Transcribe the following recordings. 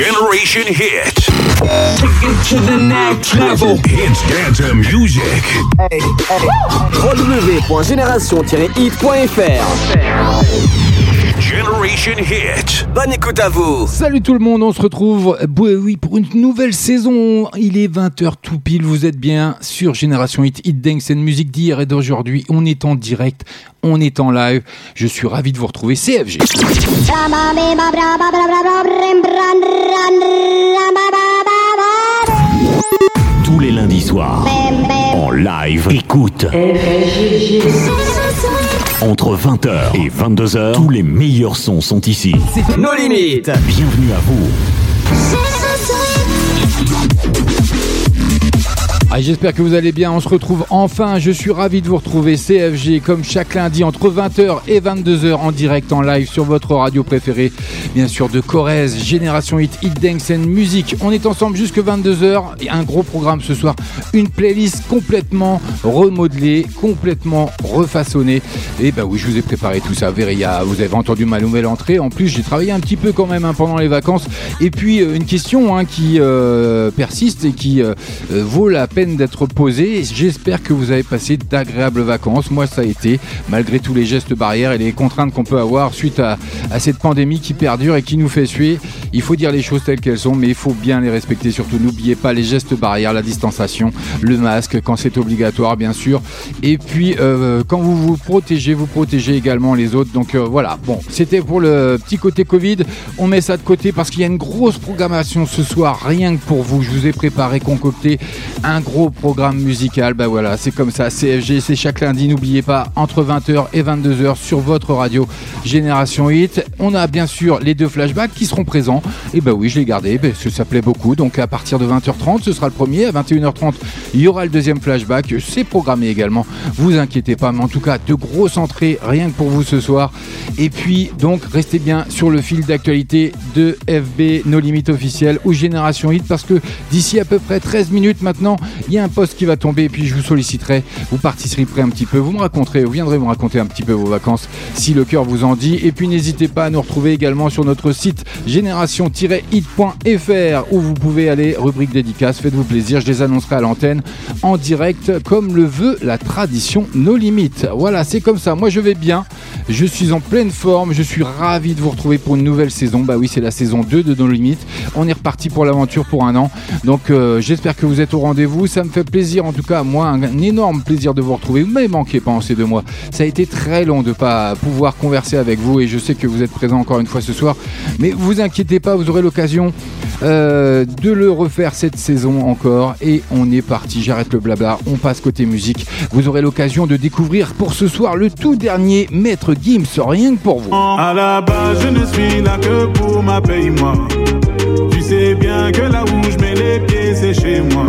Generation Hit. to the next level. Hits dance music. Hey, hey, www.génération-hit.fr Generation Hit. Bonne écoute à vous. Salut tout le monde, on se retrouve oui, pour une nouvelle saison. Il est 20h tout pile, vous êtes bien sur Génération Hit, Hit Dance and musique d'hier et d'aujourd'hui. On est en direct, on est en live. Je suis ravi de vous retrouver, CFG. Tous les lundis soirs, en live, écoute. Entre 20h et 22h, tous les meilleurs sons sont ici. Nos limites. Bienvenue à vous. Ah, J'espère que vous allez bien. On se retrouve enfin. Je suis ravi de vous retrouver. CFG, comme chaque lundi, entre 20h et 22h en direct, en live sur votre radio préférée. Bien sûr, de Corrèze, Génération Hit, Hit Dance and Music. On est ensemble jusque 22h. Un gros programme ce soir. Une playlist complètement remodelée, complètement refaçonnée. Et bah oui, je vous ai préparé tout ça. Veria, vous avez entendu ma nouvelle entrée. En plus, j'ai travaillé un petit peu quand même hein, pendant les vacances. Et puis, euh, une question hein, qui euh, persiste et qui euh, vaut la peine d'être posé. J'espère que vous avez passé d'agréables vacances. Moi, ça a été, malgré tous les gestes barrières et les contraintes qu'on peut avoir suite à, cette pandémie qui perdure et qui nous fait suer. Il faut dire les choses telles qu'elles sont, mais il faut bien les respecter. Surtout, n'oubliez pas les gestes barrières, la distanciation, le masque quand c'est obligatoire, bien sûr. Et puis, euh, quand vous vous protégez, vous protégez également les autres. Donc euh, voilà. Bon, c'était pour le petit côté Covid. On met ça de côté parce qu'il y a une grosse programmation ce soir, rien que pour vous. Je vous ai préparé, concocté un gros programme musical. Bah voilà, c'est comme ça. CFG, c'est chaque lundi. N'oubliez pas, entre 20h et 22h sur votre radio Génération 8. On a bien sûr les deux flashbacks qui seront présents. Et bah oui, je l'ai gardé parce que ça plaît beaucoup. Donc à partir de 20h30, ce sera le premier. À 21h30, il y aura le deuxième flashback. C'est programmé également. Vous inquiétez pas, mais en tout cas, de grosses entrées rien que pour vous ce soir. Et puis, donc, restez bien sur le fil d'actualité de FB, nos limites officielles ou Génération Hit parce que d'ici à peu près 13 minutes maintenant, il y a un poste qui va tomber et puis je vous solliciterai, vous participerez un petit peu, vous me raconterez, vous viendrez me raconter un petit peu vos vacances si le cœur vous en dit. Et puis n'hésitez pas à nous retrouver également sur notre site génération-hit.fr où vous pouvez aller, rubrique dédicace, faites-vous plaisir, je les annoncerai à l'antenne en direct comme le veut la tradition nos limites. Voilà, c'est comme ça, moi je vais bien, je suis en pleine forme, je suis ravi de vous retrouver pour une nouvelle saison. Bah oui, c'est la saison 2 de nos limites. On est reparti pour l'aventure pour un an. Donc euh, j'espère que vous êtes au rendez-vous ça me fait plaisir, en tout cas, moi, un, énorme plaisir de vous retrouver. Vous m'avez manqué pendant ces deux mois. Ça a été très long de ne pas pouvoir converser avec vous et je sais que vous êtes présent encore une fois ce soir. Mais vous inquiétez pas, vous aurez l'occasion euh, de le refaire cette saison encore. Et on est parti, j'arrête le blabla, on passe côté musique. Vous aurez l'occasion de découvrir pour ce soir le tout dernier Maître Gims, rien que pour vous. À la base, je ne suis là que pour ma paye-moi. Tu sais bien que là où je mets les pieds, c'est chez moi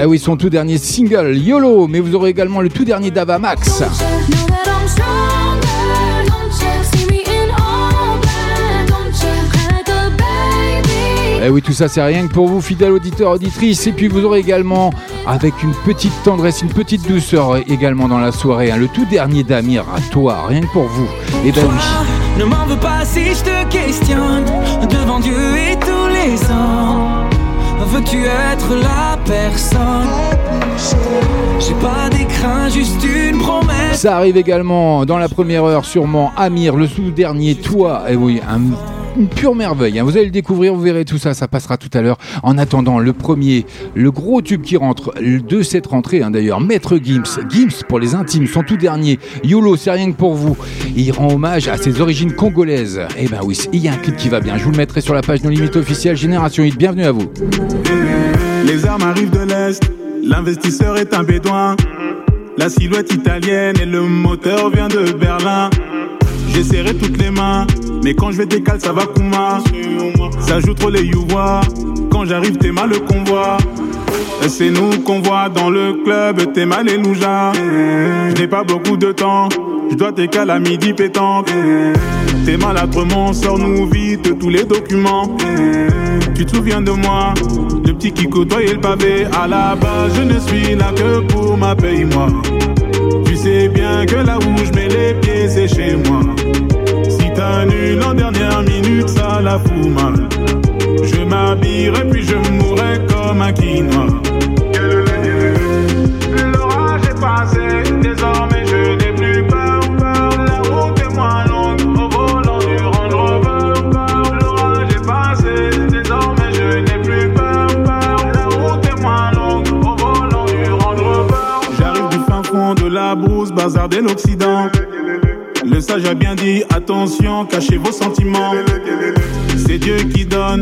Eh oui, son tout dernier single, YOLO, mais vous aurez également le tout dernier d'Ava Max. Eh oui, tout ça, c'est rien que pour vous, fidèles auditeurs, auditrices. Et puis, vous aurez également, avec une petite tendresse, une petite douceur également dans la soirée, hein, le tout dernier d'Amir, à toi, rien que pour vous. Et eh ben oui. Ne m'en veux pas si je te questionne devant Dieu et tous les hommes. Veux-tu être la personne? J'ai pas d'écran, juste une promesse. Ça arrive également dans la première heure, sûrement Amir, le sous-dernier, toi. Et eh oui, un une pure merveille. Hein. Vous allez le découvrir, vous verrez tout ça, ça passera tout à l'heure. En attendant, le premier, le gros tube qui rentre de cette rentrée, hein, d'ailleurs, Maître Gims, Gims pour les intimes, son tout dernier, YOLO, c'est rien que pour vous. il rend hommage à ses origines congolaises. Eh ben oui, il y a un clip qui va bien. Je vous le mettrai sur la page No Limite officielle Génération 8. Bienvenue à vous. Les armes arrivent de l'Est, l'investisseur est un bédouin. La silhouette italienne et le moteur vient de Berlin. J'ai serré toutes les mains, mais quand je vais décaler, ça va Kuma. Ça joue trop les youvois. Quand j'arrive, t'es mal le convoi. C'est nous qu'on voit dans le club, t'es mal et nous Je n'ai pas beaucoup de temps, je dois t'écaler à midi pétante. T'es maladrement, sors-nous vite tous les documents. Tu te souviens de moi, le petit qui côtoyait le pavé. À la base, je ne suis là que pour ma paye-moi. Tu sais bien que là où je mets les pieds, c'est chez moi. Nul en dernière la fout mal. Je m'habillerai puis je mourrai comme un quinoa. L'orage est passé, désormais je n'ai plus peur, peur. La route est moins longue au volant du Range Rover. peur. L'orage est passé, désormais je n'ai plus peur, peur. La route est moins longue au volant du Range Rover. J'arrive du fin fond de la brousse, bazar de l'Occident. Le sage a bien dit, attention, cachez vos sentiments. C'est Dieu qui donne,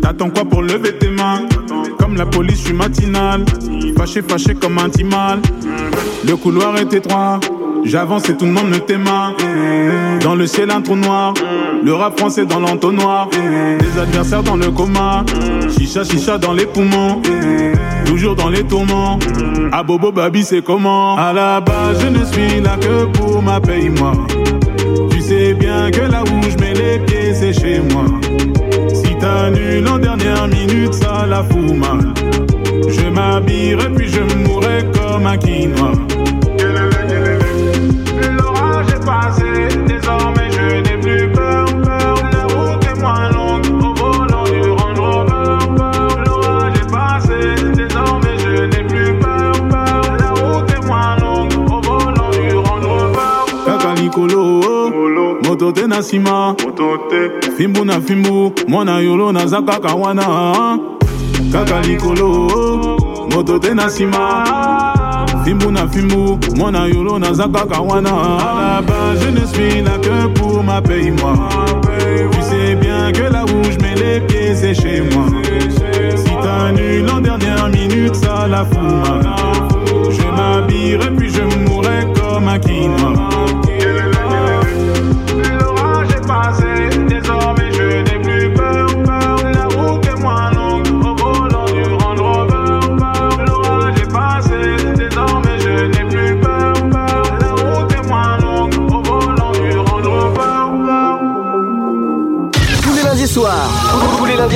t'attends quoi pour lever tes mains? Comme la police, je suis matinal, fâché, fâché comme un timal. Le couloir est étroit, j'avance et tout le monde me t'aima. Dans le ciel, un trou noir, le rap français dans l'entonnoir. Des adversaires dans le coma, chicha, chicha dans les poumons. Toujours dans les tourments, à Bobo Babi, c'est comment? À la base, je ne suis là que pour ma paye-moi. Tu sais que là où je les pieds, c'est chez moi. Si t'annules en dernière minute, ça la fout mal. Je m'habillerai puis je mourrai comme un quinoa. Na nsima. Fimbu na fimbu mwana yolo naza kaka wana kaka likolo moto te na nsima. Fimbu na fimbu mwana yolo naza kaka wana je ne suis là que pour ma paye moi. Tu sais bien que là où je mets les pieds c'est chez moi. Si t'annules en dernière minute ça la fout je m'habillerai puis je mourrai comme un quinoa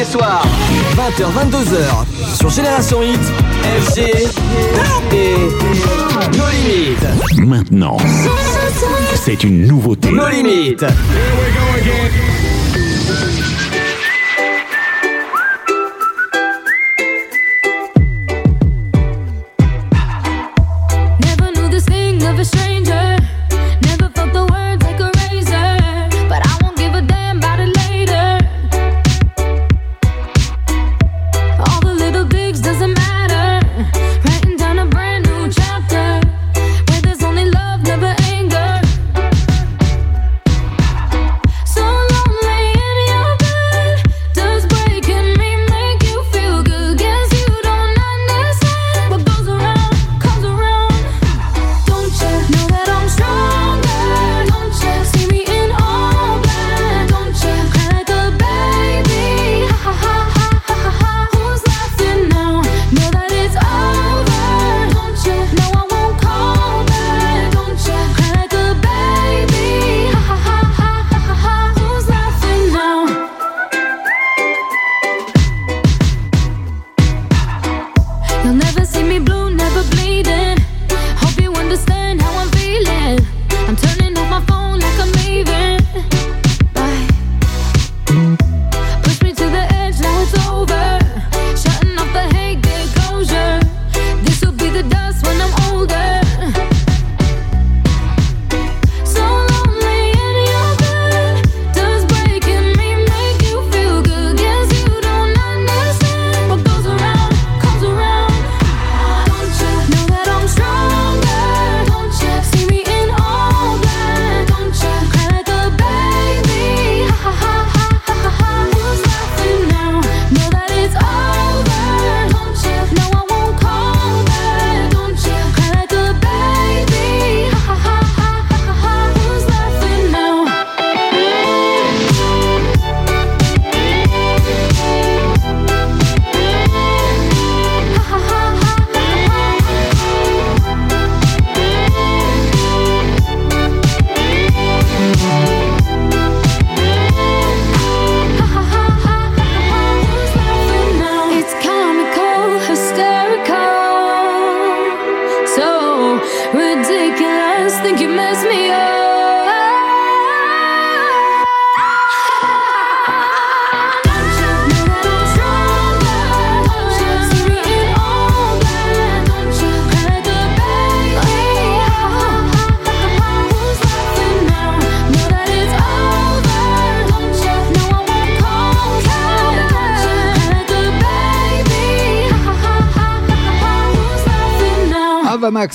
tous les lundis soirs, 20h, 22h, sur Génération Hit, FG et nos limites. Maintenant, c'est une nouveauté. Nos limites.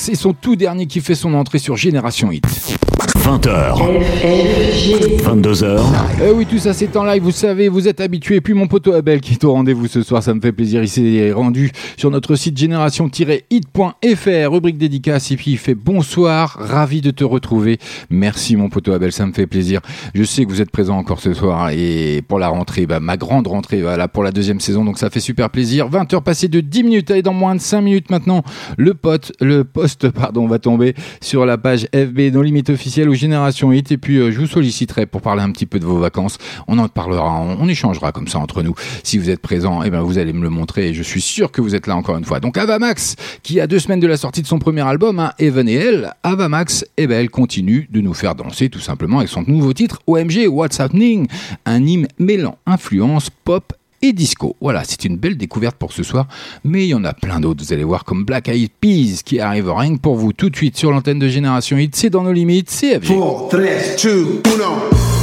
Et son tout dernier qui fait son entrée sur Génération Hit. 20h. 22h. Eh oui, tout ça c'est en live, vous savez, vous êtes habitués. Et puis mon poteau Abel qui est au rendez-vous ce soir, ça me fait plaisir. Il s'est rendu sur notre site génération-hit.fr, rubrique dédicace. Et puis il fait bonsoir, ravi de te retrouver. Merci mon poteau Abel, ça me fait plaisir. Je sais que vous êtes présent encore ce soir et pour la rentrée, bah, ma grande rentrée, voilà, pour la deuxième saison. Donc ça fait super plaisir. 20 heures passées de 10 minutes. Allez, dans moins de 5 minutes maintenant, le pote, le poste, pardon, va tomber sur la page FB, nos limites officielles ou Génération Hit. Et puis, euh, je vous solliciterai pour parler un petit peu de vos vacances. On en parlera, on, échangera comme ça entre nous. Si vous êtes présent, eh ben, vous allez me le montrer et je suis sûr que vous êtes là encore une fois. Donc, Avamax, qui a deux semaines de la sortie de son premier album, hein, Even et elle, Avamax, eh ben, elle continue de nous faire danser tout simplement avec son nouveau titre, OMG What's Happening, un hymne mêlant influence pop et disco. Voilà, c'est une belle découverte pour ce soir, mais il y en a plein d'autres, vous allez voir, comme Black Eyed Peas qui arrive rien que pour vous tout de suite sur l'antenne de Génération Hit, c'est dans nos limites, CFG. 4, 3, 2, 1.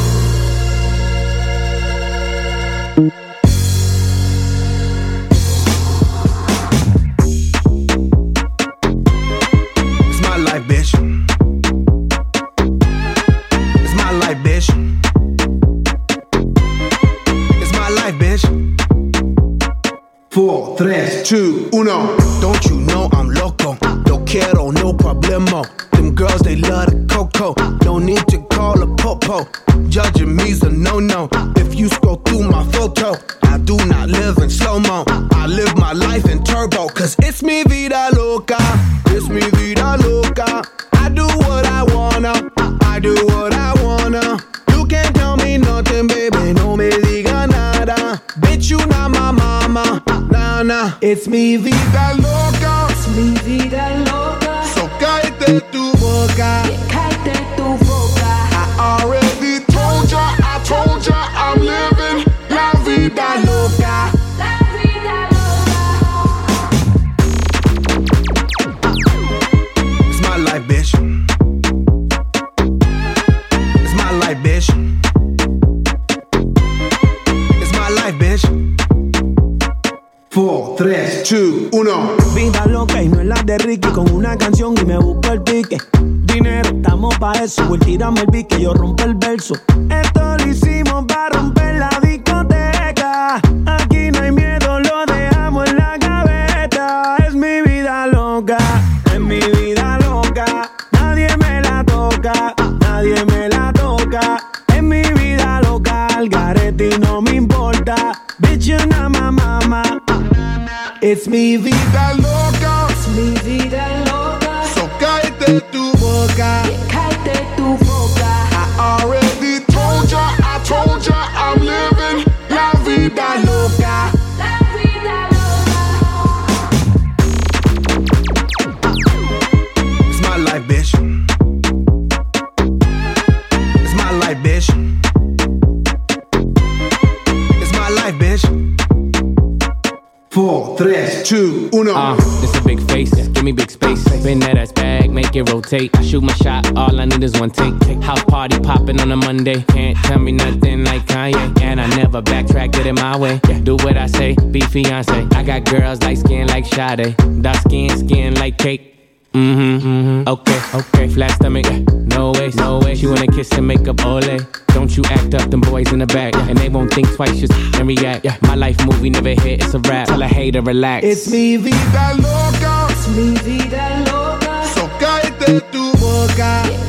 Two, uno. Don't you know I'm loco? No quiero, no problemo. Them girls, they love the coco. No need to call a popo. Judging me's a no no. If you scroll through my photo, I do not live in slow mo. I live my life in turbo. Cause it's me vida loca. It's me vida loca. I do what I wanna. I do what I Nah, nah. It's me vida loca. It's me vida loca. So cállate tu de Ricky con una canción y me busco el pique. Dinero, estamos pa' eso. Voy tirame el pique, yo rompo el verso. Esto lo hicimos para romper la discoteca. Aquí no hay miedo, lo dejamos en la gaveta. Es mi vida loca, es mi vida loca. Nadie me la toca, nadie me la toca. Es mi vida loca, al garete y no me importa. Bitch, you not my mama. It's mi Vida loca. Uno. Uh, it's a big face, give me big space. Bend that ass bag, make it rotate. I shoot my shot, all I need is one take. House party popping on a Monday. Can't tell me nothing like Kanye. And I never backtrack, get it my way. Do what I say, be fiance. I got girls like skin like Sade. Dark skin, skin like cake. Mm-hmm, mm-hmm. Okay, okay. Flat stomach. No way, no way. She wanna kiss and make up ole. Don't you act up, them boys in the back. yeah. And they won't think twice, just and react. Yeah. My life movie never hit, it's a rap. Tell a hater, relax. It's mi vida, Vida loca. es mi vida loca. So cállate tu boca.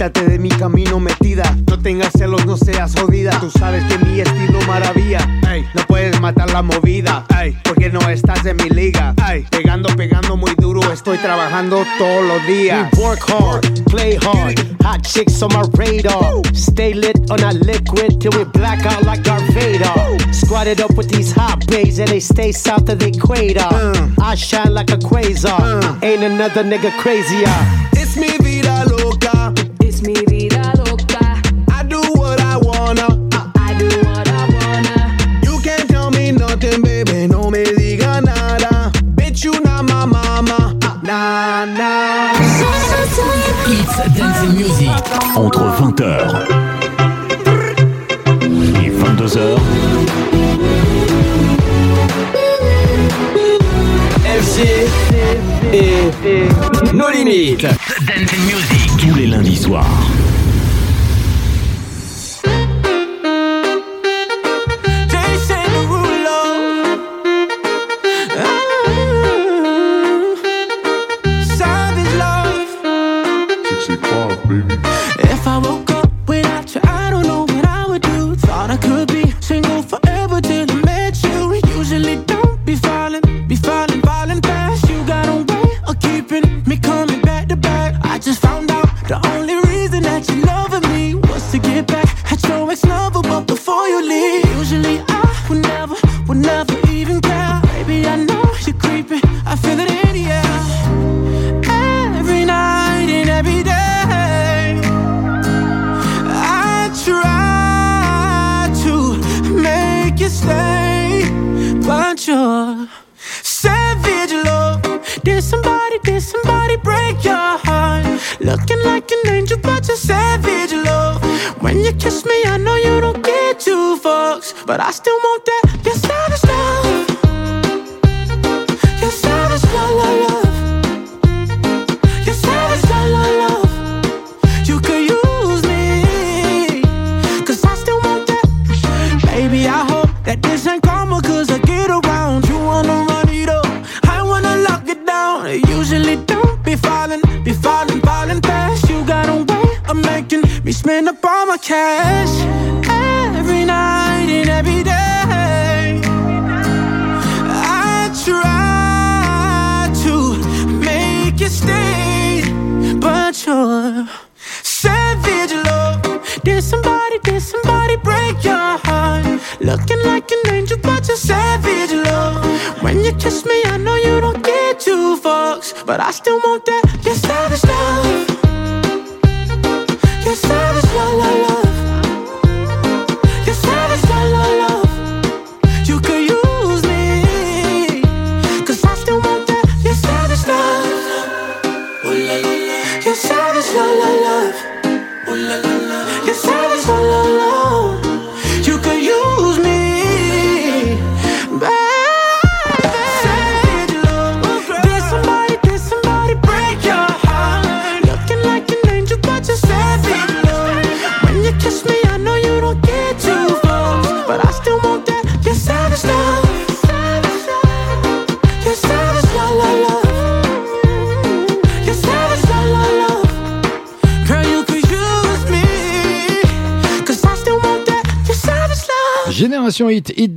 Quítate de mi camino metida. No tengas celos, no seas jodida. Tú sabes que mi estilo maravilla. Ey, no puedes matar la movida. Ey, porque no estás en mi liga. Ey, pegando, pegando muy duro. Estoy trabajando todos los días. We work hard, play hard. Hot chicks on my radar. Stay lit on a liquid till we black out like Darth Vader. Squatted up with these hot babes and they stay south of the equator. I shine like a quasar. Ain't another nigga crazier. It's mi vida loca. Entre 20h et 22h. FG et nos limites. Tous les lundis soirs.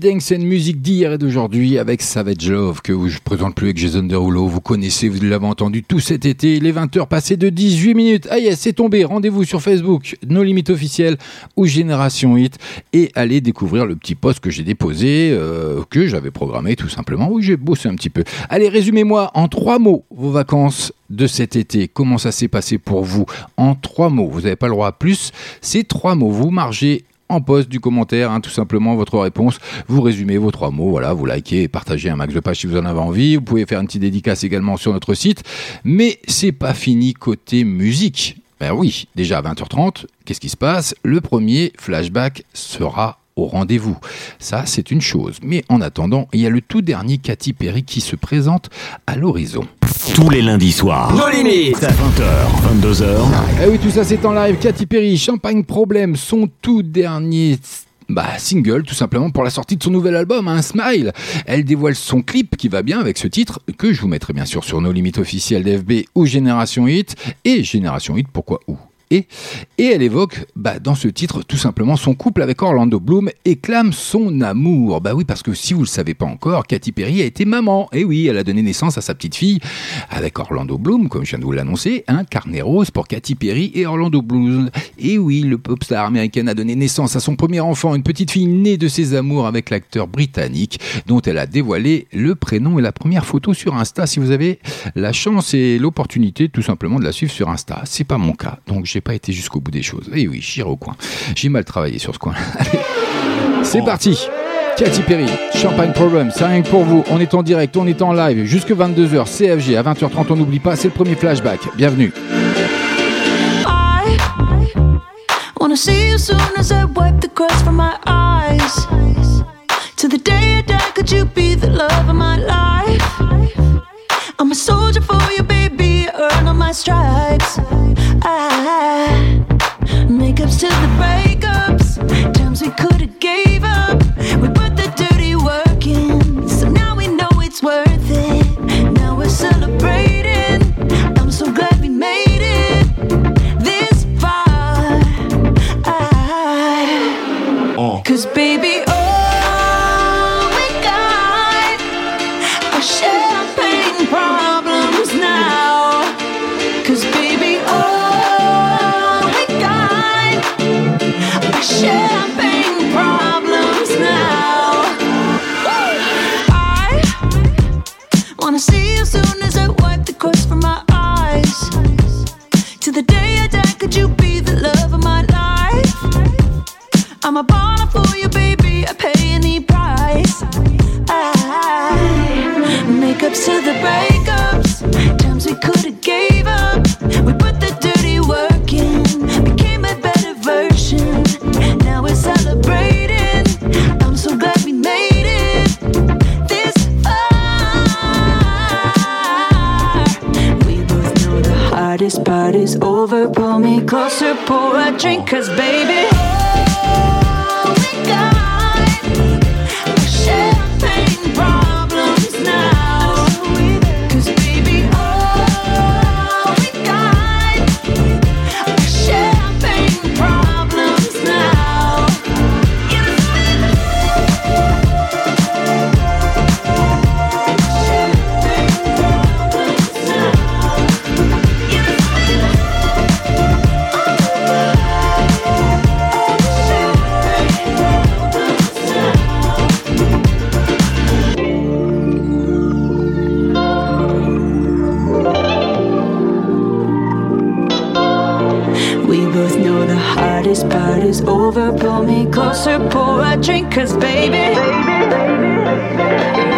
Dance and Music d'hier et d'aujourd'hui avec Savage Love que je présente plus avec Jason Derulo. Vous connaissez, vous l'avez entendu tout cet été. Les 20h passées de 18 minutes. Ah yes, c'est tombé. Rendez-vous sur Facebook, nos limites officielles ou Génération Hit et allez découvrir le petit post que j'ai déposé, euh, que j'avais programmé tout simplement. Oui, j'ai bossé un petit peu. Allez, résumez-moi en trois mots vos vacances de cet été. Comment ça s'est passé pour vous En trois mots? Vous n'avez pas le droit à plus. C'est trois mots. Vous margez en poste du commentaire, hein, tout simplement votre réponse. Vous résumez vos trois mots, voilà, vous likez et partagez un max de pages si vous en avez envie. Vous pouvez faire une petite dédicace également sur notre site. Mais c'est pas fini côté musique. Ben oui, déjà à 20h30, qu'est-ce qui se passe? Le premier flashback sera au rendez-vous. Ça, c'est une chose. Mais en attendant, il y a le tout dernier Katy Perry qui se présente à l'horizon. Tous les lundis soirs. Nos limites. 20h, 22h. Eh oui, tout ça c'est en live. Katy Perry, Champagne Problème, son tout dernier bah, single tout simplement pour la sortie de son nouvel album, un Smile. Elle dévoile son clip qui va bien avec ce titre que je vous mettrai bien sûr sur nos limites officielles d'FB ou Génération Hit et Génération Hit pourquoi où? Et, elle évoque bah, dans ce titre tout simplement son couple avec Orlando Bloom et clame son amour. Bah oui, parce que si vous le savez pas encore, Katy Perry a été maman. Et oui, elle a donné naissance à sa petite fille avec Orlando Bloom, comme je viens de vous l'annoncer, un carnet rose pour Katy Perry et Orlando Bloom. Et oui, le pop star américaine a donné naissance à son premier enfant, une petite fille née de ses amours avec l'acteur britannique, dont elle a dévoilé le prénom et la première photo sur Insta. Si vous avez la chance et l'opportunité, tout simplement, de la suivre sur Insta, c'est pas mon cas, donc j'ai pas été jusqu'au bout des choses. Et oui, j'irai au coin. J'ai mal travaillé sur ce coin. C'est parti. Katy Perry, Champagne Problem, c'est rien que pour vous. On est en direct, on est en live, jusque 22h, CFG, à 20h30, on n'oublie pas, c'est le premier flashback. Bienvenue. I see you soon as I wipe the crust from my eyes. To the day I could you be the love of my life? I'm a soldier for you, baby. Stripes. I makeups to the breakups. Times we could've gave up. We put the dirty work in, so now we know it's worth it. Now we're celebrating. I'm so glad we made it this far. I, Cause baby, I'm a baller for you, baby. I pay any price. I makeups to the breakups, times we could've gave up. We put the dirty work in, became a better version. Now we're celebrating. I'm so glad we made it this far. We both know the hardest part is over. Pull me closer, pour a drink, cause baby. Is over. Pull me closer, pour a drink, cause baby. Oh,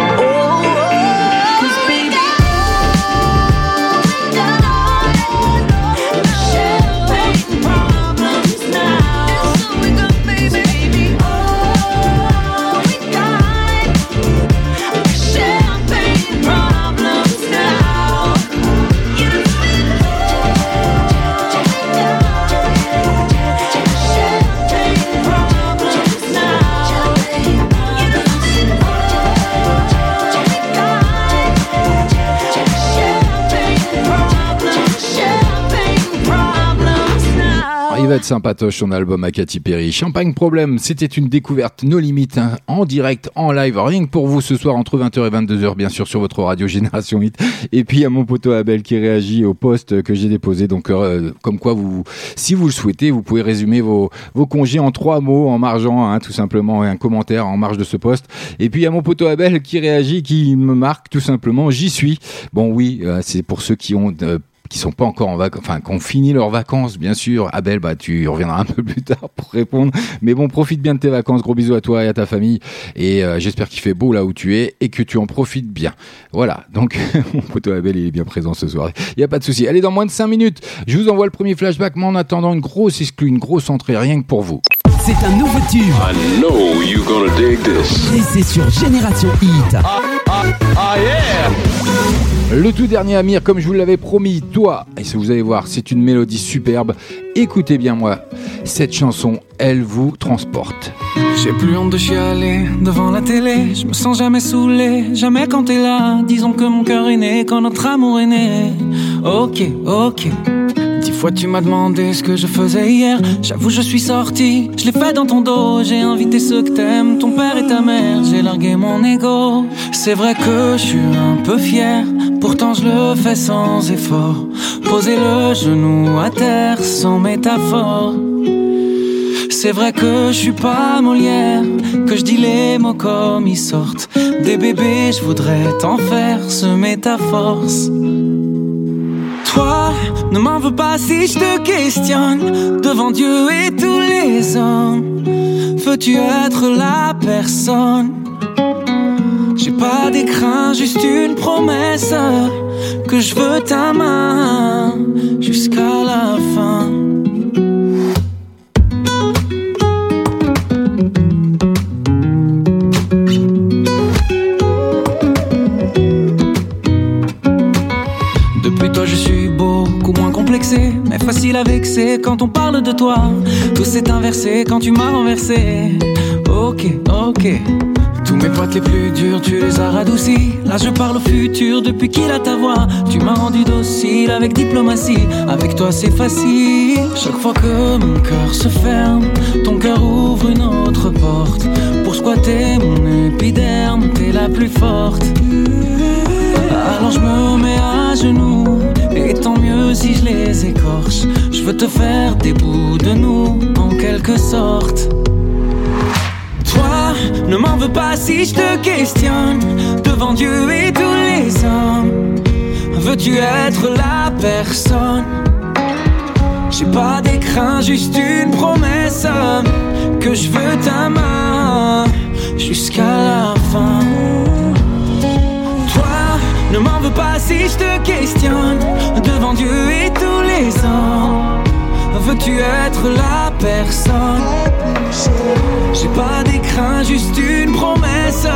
être sympatoche son album à Katy Perry. Champagne Problème, c'était une découverte no limites, hein, en direct, en live, rien que pour vous ce soir entre 20h et 22h, bien sûr, sur votre radio Génération 8. Et puis, a mon poteau Abel qui réagit au post que j'ai déposé. Donc, euh, comme quoi, vous, si vous le souhaitez, vous pouvez résumer vos, vos congés en trois mots, en margeant, hein, tout simplement, un commentaire en marge de ce post. Et puis, a mon poteau Abel qui réagit, qui me marque, tout simplement, j'y suis. Bon, oui, euh, c'est pour ceux qui ont euh, qui sont pas encore en vacances, enfin, qui ont fini leurs vacances, bien sûr. Abel, bah, tu reviendras un peu plus tard pour répondre. Mais bon, profite bien de tes vacances. Gros bisous à toi et à ta famille. Et euh, j'espère qu'il fait beau là où tu es et que tu en profites bien. Voilà. Donc, mon poteau Abel, il est bien présent ce soir. Il y a pas de souci. Allez, dans moins de 5 minutes, je vous envoie le premier flashback, mais en attendant, une grosse exclue, une grosse entrée, rien que pour vous. C'est un nouveau tube. I know you gonna dig this. Et c'est sur Génération Hit. Le tout dernier Amir, comme je vous l'avais promis, toi, et vous allez voir, c'est une mélodie superbe. Écoutez bien moi, cette chanson, elle vous transporte. J'ai plus honte de chialer devant la télé. Je me sens jamais saoulé, jamais quand t'es là. Disons que mon cœur est né quand notre amour est né. Ok, ok. Tu m'as demandé ce que je faisais hier. J'avoue, je suis sorti, je l'ai fait dans ton dos. J'ai invité ceux que t'aimes, ton père et ta mère. J'ai largué mon ego. C'est vrai que je suis un peu fier. Pourtant, je le fais sans effort. Poser le genou à terre sans métaphore. C'est vrai que je suis pas Molière, que je dis les mots comme ils sortent. Des bébés, je voudrais t'en faire semer ta force. Ne m'en veux pas si je te questionne devant Dieu et tous les hommes. Veux-tu être la personne? J'ai pas d'écran, juste une promesse que je veux ta main jusqu'à la fin. Beaucoup moins complexé, mais facile à vexer quand on parle de toi. Tout s'est inversé quand tu m'as renversé. Ok, ok. Tous mes potes les plus durs, tu les as radoucis. Là, je parle au futur depuis qu'il a ta voix. Tu m'as rendu docile avec diplomatie. Avec toi, c'est facile. Chaque fois que mon cœur se ferme, ton cœur ouvre une autre porte. Pour squatter mon épiderme, t'es la plus forte. Alors je me mets à genoux, et tant mieux si je les écorche. Je veux te faire des bouts de nous, en quelque sorte. Toi, ne m'en veux pas si je te questionne devant Dieu et tous les hommes. Veux-tu être la personne? J'ai pas d'écran, juste une promesse que je veux ta main jusqu'à la fin. Pas si je te questionne devant Dieu et tous les hommes. Veux-tu être la personne? J'ai pas d'écran, juste une promesse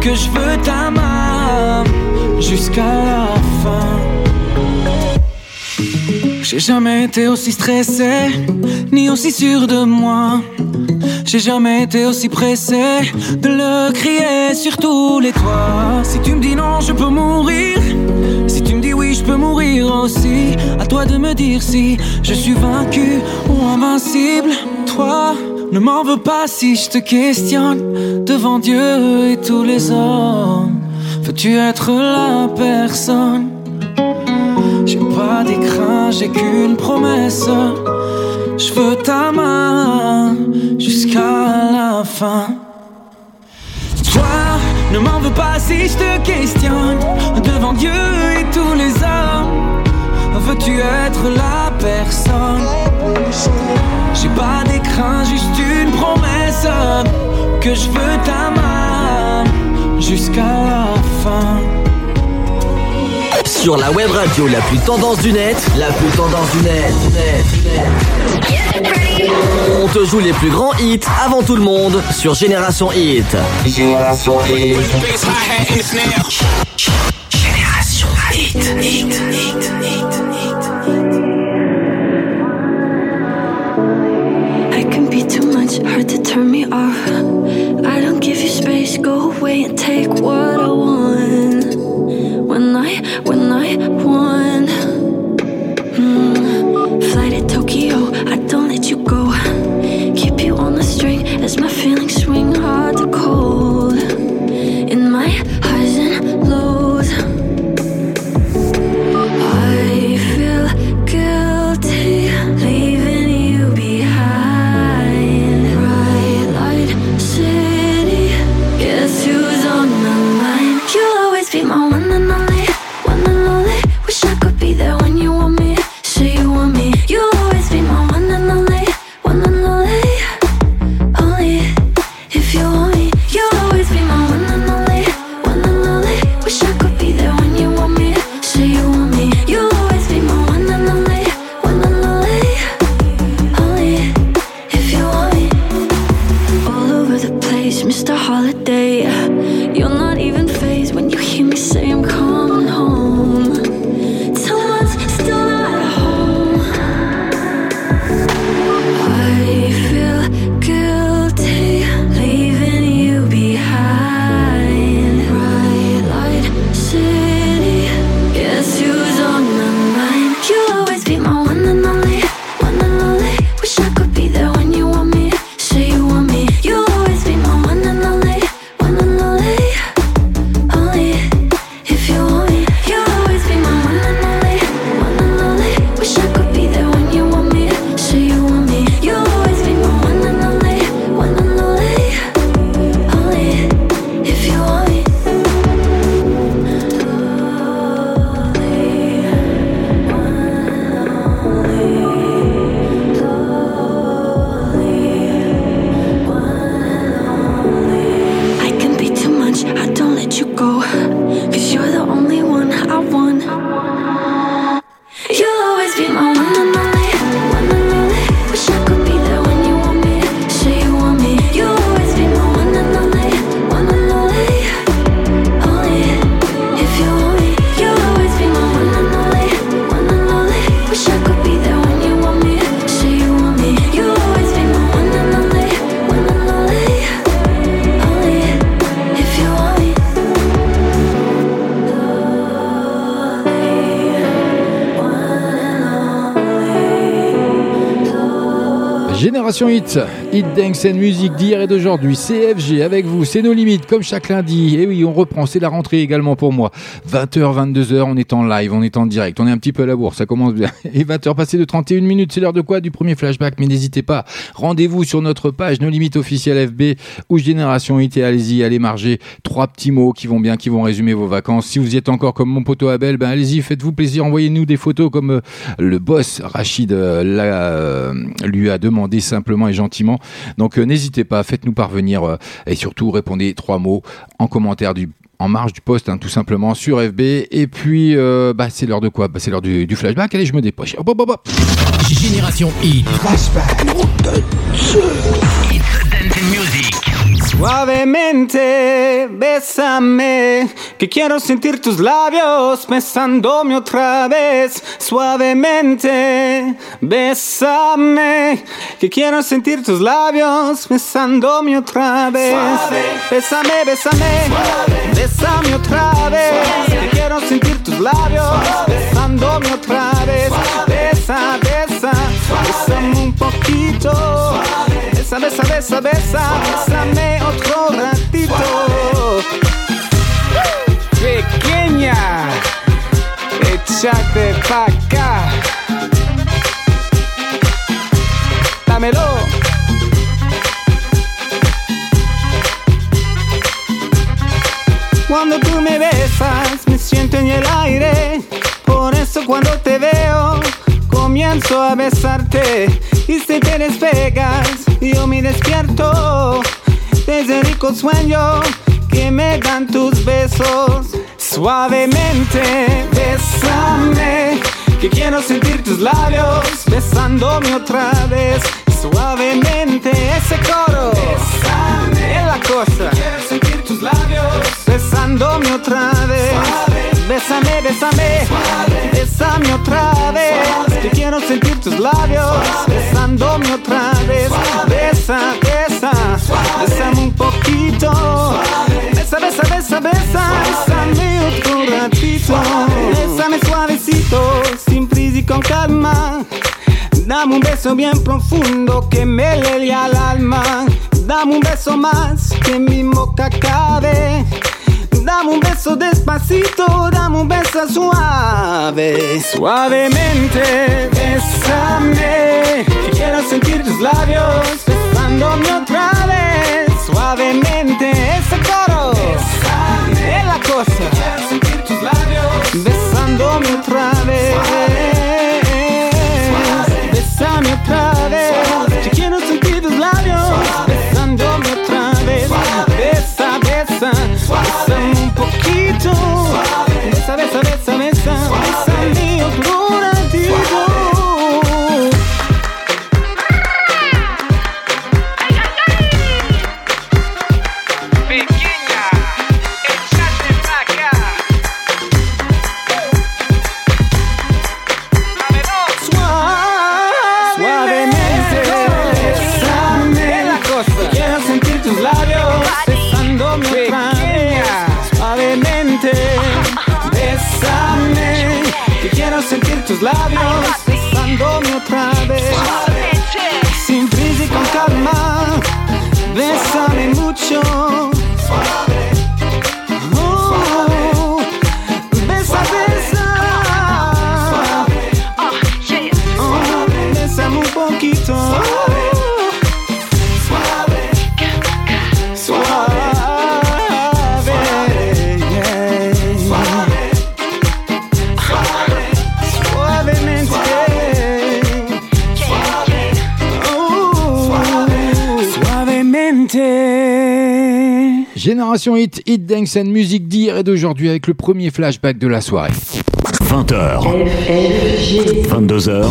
que je veux ta main jusqu'à la fin. J'ai jamais été aussi stressé, ni aussi sûr de moi. J'ai jamais été aussi pressé de le crier sur tous les toits. Si tu me dis non, je peux mourir. Si tu me dis oui, je peux mourir aussi. À toi de me dire si je suis vaincu ou invincible. Toi, ne m'en veux pas si je te questionne devant Dieu et tous les hommes. Veux-tu être la personne? J'ai pas d'écran, j'ai qu'une promesse. Je veux ta main jusqu'à la fin. Toi, ne m'en veux pas si je te questionne devant Dieu et tous les hommes. Veux-tu être la personne? J'ai pas d'écran, juste une promesse que je veux ta main jusqu'à la fin. Sur la web radio la plus tendance du net, la plus tendance du net, net, net. On te joue les plus grands hits avant tout le monde sur Génération Hit. Génération Hit. Génération Hit. Hit, hit, hit, I can be too much, hard to turn me off. I don't give you space, go away and take what I want. When I, when I want. Hit, Hit Dance and Music d'hier et d'aujourd'hui, CFG avec vous, c'est nos limites comme chaque lundi. Et oui, on reprend, c'est la rentrée également pour moi. 20h, 22h, on est en live, on est en direct, on est un petit peu à la bourse, ça commence bien. Et 20h passées de 31 minutes, c'est l'heure de quoi? Du premier flashback, mais n'hésitez pas, rendez-vous sur notre page Nos Limites officielle FB ou Génération et allez-y, allez marger trois petits mots qui vont bien, qui vont résumer vos vacances. Si vous êtes encore comme mon poteau Abel, ben allez-y, faites-vous plaisir, envoyez-nous des photos comme euh, le boss Rachid euh, euh, lui a demandé simplement et gentiment. Donc n'hésitez pas, faites-nous parvenir et surtout répondez trois mots en commentaire du en marge du post, hein, tout simplement sur FB. Et puis, euh, bah, c'est l'heure de quoi? Bah, C'est l'heure du, flashback. Allez, je me dépêche. Hop, hop, hop. Génération Hit. Flashback. Suavemente, bésame, que quiero sentir tus labios besándome otra vez. Suavemente, bésame, que quiero sentir tus labios besándome otra vez. Bésame, bésame, bésame otra vez, que quiero sentir tus labios besándome otra vez. Besa, besa, bésame un poquito. Besa, besa, besa, besa, bésame otro ratito. Pequeña, échate pa' acá. Dámelo. Cuando tú me besas, me siento en el aire. Por eso cuando te veo, comienzo a besarte. Y si te despegas, yo me despierto. Desde rico sueño que me dan tus besos. Suavemente, bésame. Que quiero sentir tus labios besándome otra vez. Suavemente, ese coro. Bésame. Es la cosa. Quiero sentir tus labios besándome otra vez. Bésame, bésame, bésame otra vez. Que quiero sentir tus labios besándome otra vez. Besa, besa, bésame un poquito. Besa, besa, besa, besa, bésame otro ratito. Bésame suavecito, sin prisa y con calma. Dame un beso bien profundo que me lele al alma. Dame un beso más que mi boca cabe. Dame un beso despacito, dame un beso suave. Suavemente, bésame. Que quiero sentir tus labios besándome otra vez. Suavemente, ese Génération Hit, Hit Dance and Music d'hier et d'aujourd'hui avec le premier flashback de la soirée. 20h. 22h.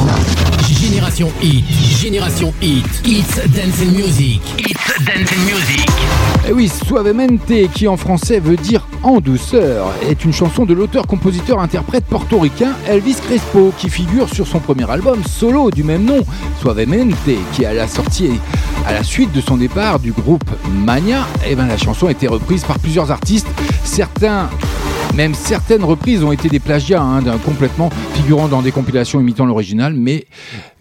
Génération Hit. Génération Hit. It's Dance and Music. It's Dance and Music. Et Eh oui, Suavemente, qui en français veut dire en douceur, est une chanson de l'auteur-compositeur-interprète portoricain Elvis Crespo, qui figure sur son premier album solo du même nom, Suavemente, qui à la sortie, à la suite de son départ du groupe Mania, et ben la chanson a été reprise par plusieurs artistes, certains même certaines reprises ont été des plagiats, hein, complètement figurant dans des compilations imitant l'original, mais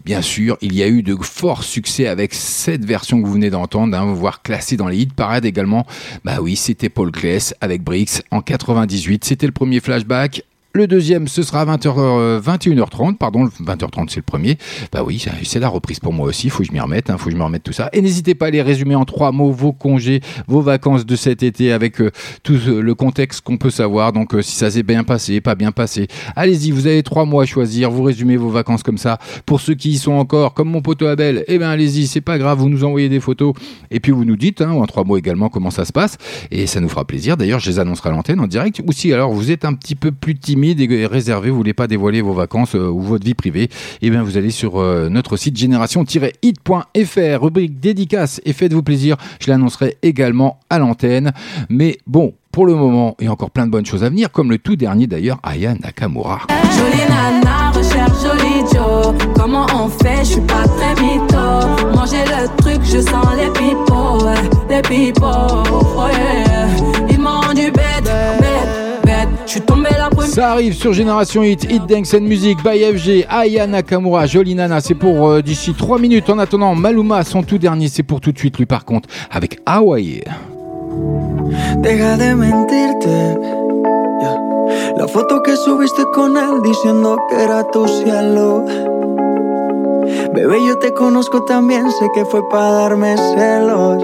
bien sûr, il y a eu de forts succès avec cette version que vous venez d'entendre, hein, voire classée dans les hit parades également. Bah oui, c'était Paul Claes avec Brix en 98. C'était le premier flashback. Le deuxième, ce sera à 20h, 21h30, pardon, 20h30 c'est le premier. Bah oui, c'est la reprise pour moi aussi, faut que je m'y remette, hein, faut que je me remette tout ça. Et n'hésitez pas à les résumer en trois mots, vos congés, vos vacances de cet été avec euh, tout euh, le contexte qu'on peut savoir. Donc euh, si ça s'est bien passé, pas bien passé. Allez-y, vous avez trois mois à choisir, vous résumez vos vacances comme ça. Pour ceux qui y sont encore, comme mon poteau Abel, eh ben allez-y, c'est pas grave, vous nous envoyez des photos et puis vous nous dites hein, en trois mots également comment ça se passe et ça nous fera plaisir. D'ailleurs, je les annoncerai à l'antenne en direct. Ou si alors vous êtes un petit peu plus timide et réservé, vous voulez pas dévoiler vos vacances euh, ou votre vie privée, eh bien vous allez sur euh, notre site génération-hit.fr, rubrique dédicace et faites-vous plaisir. Je l'annoncerai également à l'antenne. Mais bon, pour le moment, il y a encore plein de bonnes choses à venir, comme le tout dernier d'ailleurs, Aya Nakamura. Nana, recherche Joe. Comment on fait, je suis pas très. Manger le truc, je sens les les. Oh yeah. Ils m'ont du suis tombé la première. Ça arrive sur Génération Hit, Hit Dance and Music by FG, Aya Nakamura, Jolie Nana, c'est pour euh, d'ici 3 minutes. En attendant, Maluma, son tout dernier, c'est pour tout de suite lui par contre, avec Hawaii. Deja de mentirte. La foto que subiste con él diciendo que era tu cielo. Bebé, yo te conozco también, sé que fue para darme celos.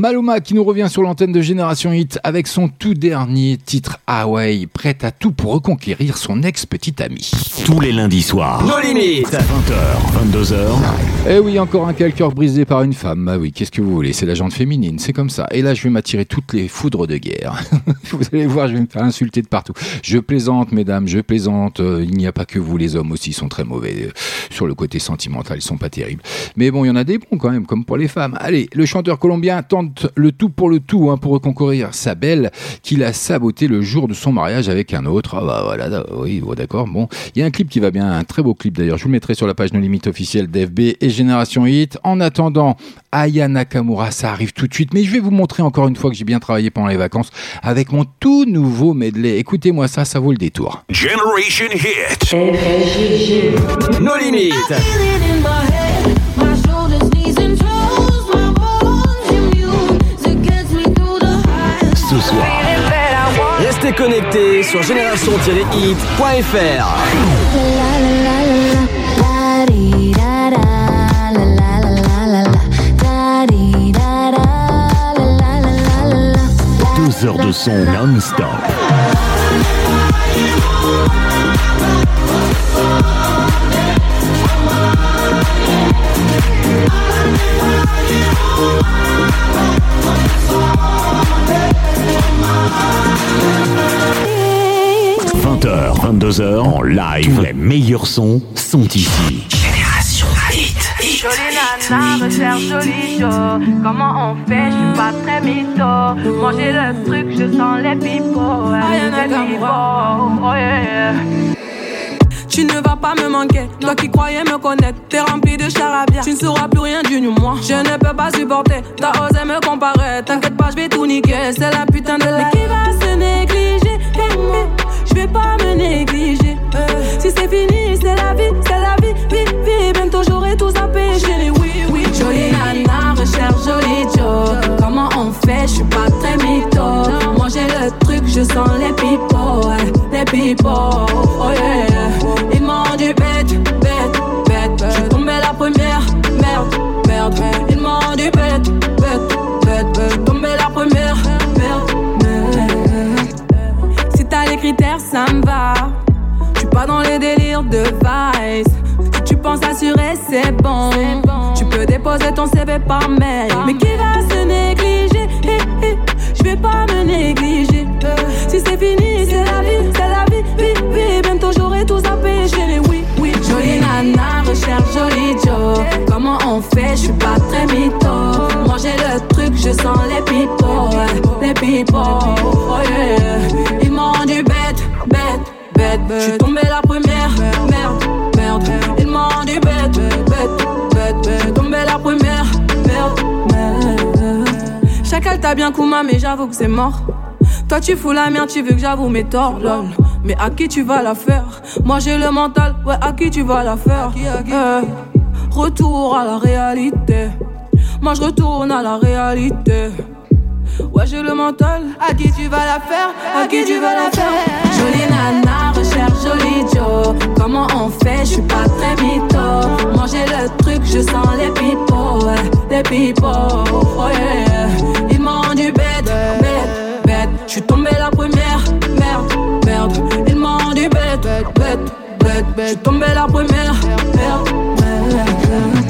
Maluma qui nous revient sur l'antenne de Génération Hit avec son tout dernier titre Hawaii, prête à tout pour reconquérir son ex-petite amie. Tous les lundis soirs. Nos limites. 20h, 22h. Eh oui, encore un quel cœur brisé par une femme. Ah oui, qu'est-ce que vous voulez? C'est la jante féminine, c'est comme ça. Et là, je vais m'attirer toutes les foudres de guerre. vous allez voir, je vais me faire insulter de partout. Je plaisante, mesdames, je plaisante. Euh, il n'y a pas que vous, les hommes aussi sont très mauvais. Euh, Sur le côté sentimental, ils sont pas terribles. Mais bon, il y en a des bons quand même, comme pour les femmes. Allez, le chanteur colombien tente le tout pour le tout hein, pour concourir sa belle qu'il a saboté le jour de son mariage avec un autre. Ah bah voilà, da- oui, bon, d'accord. Bon, il y a un clip qui va bien, un très beau clip d'ailleurs. Je vous le mettrai sur la page No Limite officielle d'FB et Génération Hit. En attendant, Aya Nakamura, ça arrive tout de suite. Mais je vais vous montrer encore une fois que j'ai bien travaillé pendant les vacances avec mon tout nouveau medley. Écoutez-moi ça, ça vaut le détour. Generation Hit. Nos limites. Restez connectés sur génération-hit.fr. deux heures de son non-stop. « 20h, 22h en live, les meilleurs sons sont ici. Génération Hit. Jolie nana, recherche joli Joe. Comment on fait, je suis pas très mytho. Manger le truc, je sens les les pipots, oh yeah. Tu ne vas pas me manquer, toi qui croyais me connaître, t'es rempli de charabia. Tu ne sauras plus rien du moi. Je ne peux pas supporter, t'as osé me comparer. T'inquiète pas, je vais tout niquer, c'est la putain de la. Mais qui va se négliger? Je vais pas me négliger. Euh, Si c'est fini, c'est la vie, c'est la vie, vie, vie. Bientôt j'aurai tout zappé, chérie, oui, oui. Jolie nana, recherche joli Joe. Comment on fait, je suis pas très mytho. Manger le truc, je sens les ouais, les pipots, oh yeah. Ils m'ont dit bête, bête, bête. Je tombée la première, merde, merde. Ils m'ont dit bête, bête, ça me va. Suis pas dans les délires de vice. Tu penses assurer, c'est bon. Tu peux déposer ton CV par mail. Mais qui va se négliger? Je vais pas me négliger. Si c'est fini, c'est la vie, c'est la vie, vie, vie. Bientôt j'aurai tout zappé, chérie, oui, oui. Jolie nana, recherche joli Joe. Comment on fait, je suis pas très mytho. Manger le truc, je sens les ouais, les pipots, oh yeah. Ils m'ont dit bête, bête. Je suis tombée la première, merde, merde. Ils m'ont dit bête, bête, bête, bête. Je suis tombée la première, merde, merde. Chacal t'a bien Kuma, mais j'avoue que c'est mort. Toi tu fous la merde, tu veux que j'avoue mes torts, lol. Mais à qui tu vas la faire? Moi j'ai le mental, ouais, à qui tu vas la faire? Euh, Retour à la réalité. Moi je retourne à la réalité. Ouais, j'ai le mental. À qui tu vas la faire? À qui tu vas la faire? Jolie nana, recherche joli Joe. Comment on fait? Je suis pas très mytho. Manger le truc, je sens les. Ouais, les pipots. Oh yeah. Ils m'ont dit bête, bête, bête. Je suis tombée la première. Merde, merde. Ils m'ont dit bête, bête, bête, bête. Je suis tombée la première. Merde, merde.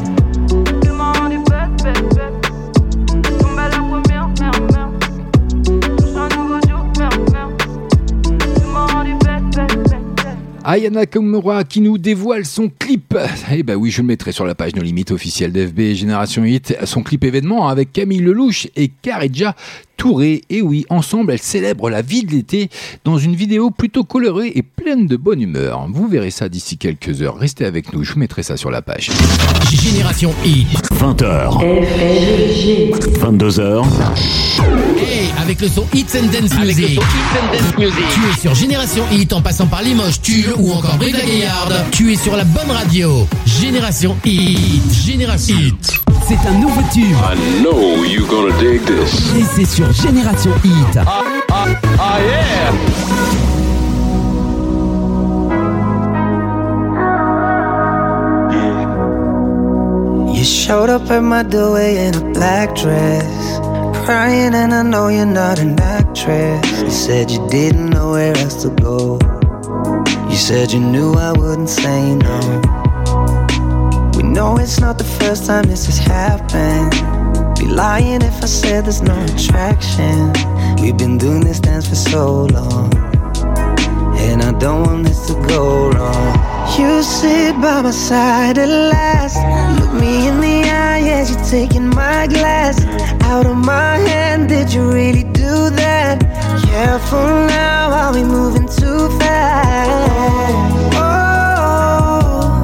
Ayana Komura qui nous dévoile son clip. Eh ben oui, je le mettrai sur la page No Limite officielle d'FB Génération Hit. Son clip événement avec Camille Lelouch et Karidja Touré. Et oui, ensemble, elles célèbrent la vie de l'été dans une vidéo plutôt colorée et pleine de bonne humeur. Vous verrez ça d'ici quelques heures. Restez avec nous, je vous mettrai ça sur la page. Génération Hit. 20h, 22h, Hey, avec le son Hits and Dance Music. Tu es sur Génération Hit en passant par Limoges, Tulle ou encore Brive la Gaillarde. Tu es sur la bonne radio. Génération Hit. Génération Hit. C'est un nouveau tube. I know you're gonna dig this. Et c'est sur Génération Hit. Ah yeah! You showed up at my doorway in a black dress, crying, and I know you're not an actress. You said you didn't know where else to go. You said you knew I wouldn't say no. We know it's not the first time this has happened. Be lying if I said there's no attraction. We've been doing this dance for so long. And I don't want this to go wrong. You sit by my side at last. Look me in the as you're taking my glass out of my hand. Did you really do that? Careful now, I'll be moving too fast. Oh,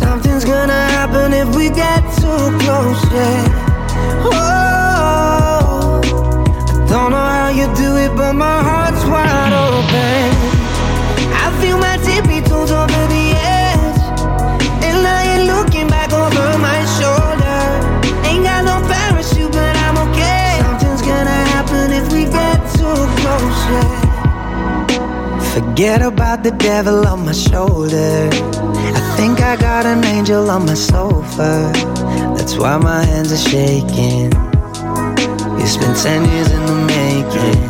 something's gonna happen if we get too close. Yeah. Oh, I don't know how you do it, but my heart's wide open. Forget about the devil on my shoulder. I think I got an angel on my sofa. That's why my hands are shaking. It's been ten years in the making.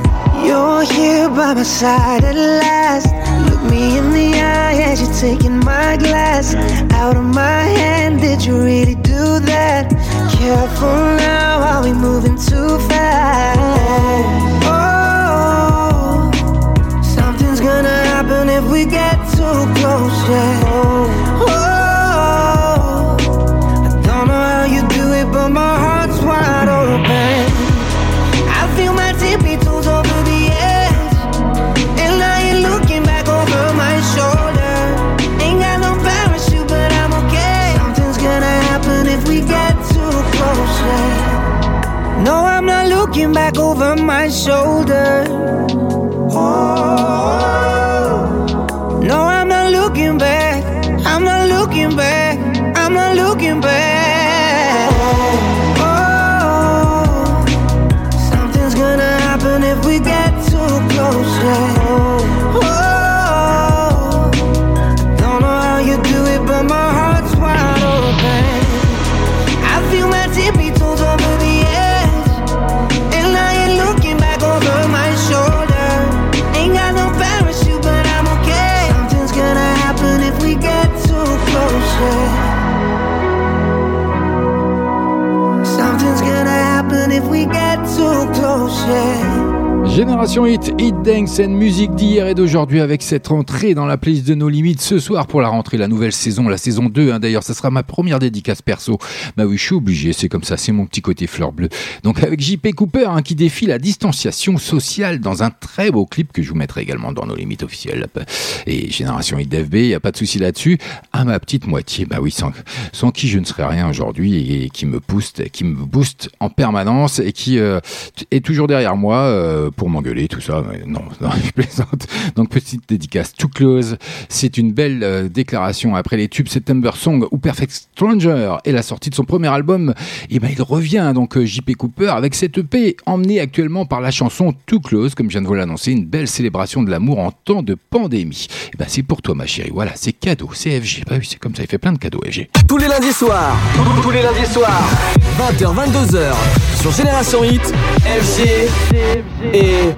You're here by my side at last. Look me in the eye as you're taking my glass out of my hand. Did you really do that? Careful now, I'll moving too fast. Oh, gonna if we get too close. Yeah. Oh, I don't know how you do it, but my heart's wide open. I feel my tippy toes over the edge. And now you're looking back over my shoulder. Ain't got no parachute, but I'm okay. Something's gonna happen if we get too close. yeah. No, I'm not looking back over my shoulder. Génération Hit, Hit Dance and musique d'hier et d'aujourd'hui avec cette rentrée dans la playlist de nos limites ce soir pour la rentrée, la nouvelle saison, la saison 2. hein. D'ailleurs, ça sera ma première dédicace perso. Bah oui, je suis obligé, c'est comme ça, c'est mon petit côté fleur bleue. Donc avec JP Cooper hein, qui défie la distanciation sociale dans un très beau clip que je vous mettrai également dans nos limites officielles. Et Génération Hit d'FB, il n'y a pas de souci là-dessus. À ma petite moitié, bah oui, sans, qui je ne serais rien aujourd'hui et qui me booste, qui me booste en permanence et qui euh, est toujours derrière moi euh, pour m'engueuler, tout ça. Mais non, non, je plaisante. Donc petite dédicace too close. C'est une belle euh, déclaration après les tubes September Song ou Perfect Stranger et la sortie de son premier album. Et ben il revient donc euh, JP Cooper avec cette EP emmenée actuellement par la chanson Too Close, comme je viens de vous l'annoncer, une belle célébration de l'amour en temps de pandémie. Et ben c'est pour toi ma chérie. Voilà, c'est cadeau, c'est FG. Bah oui, c'est comme ça, il fait plein de cadeaux FG. Tous les lundis soirs. Tous les lundis soirs. 20h, 22h. Sur Génération Hit. FG. Et.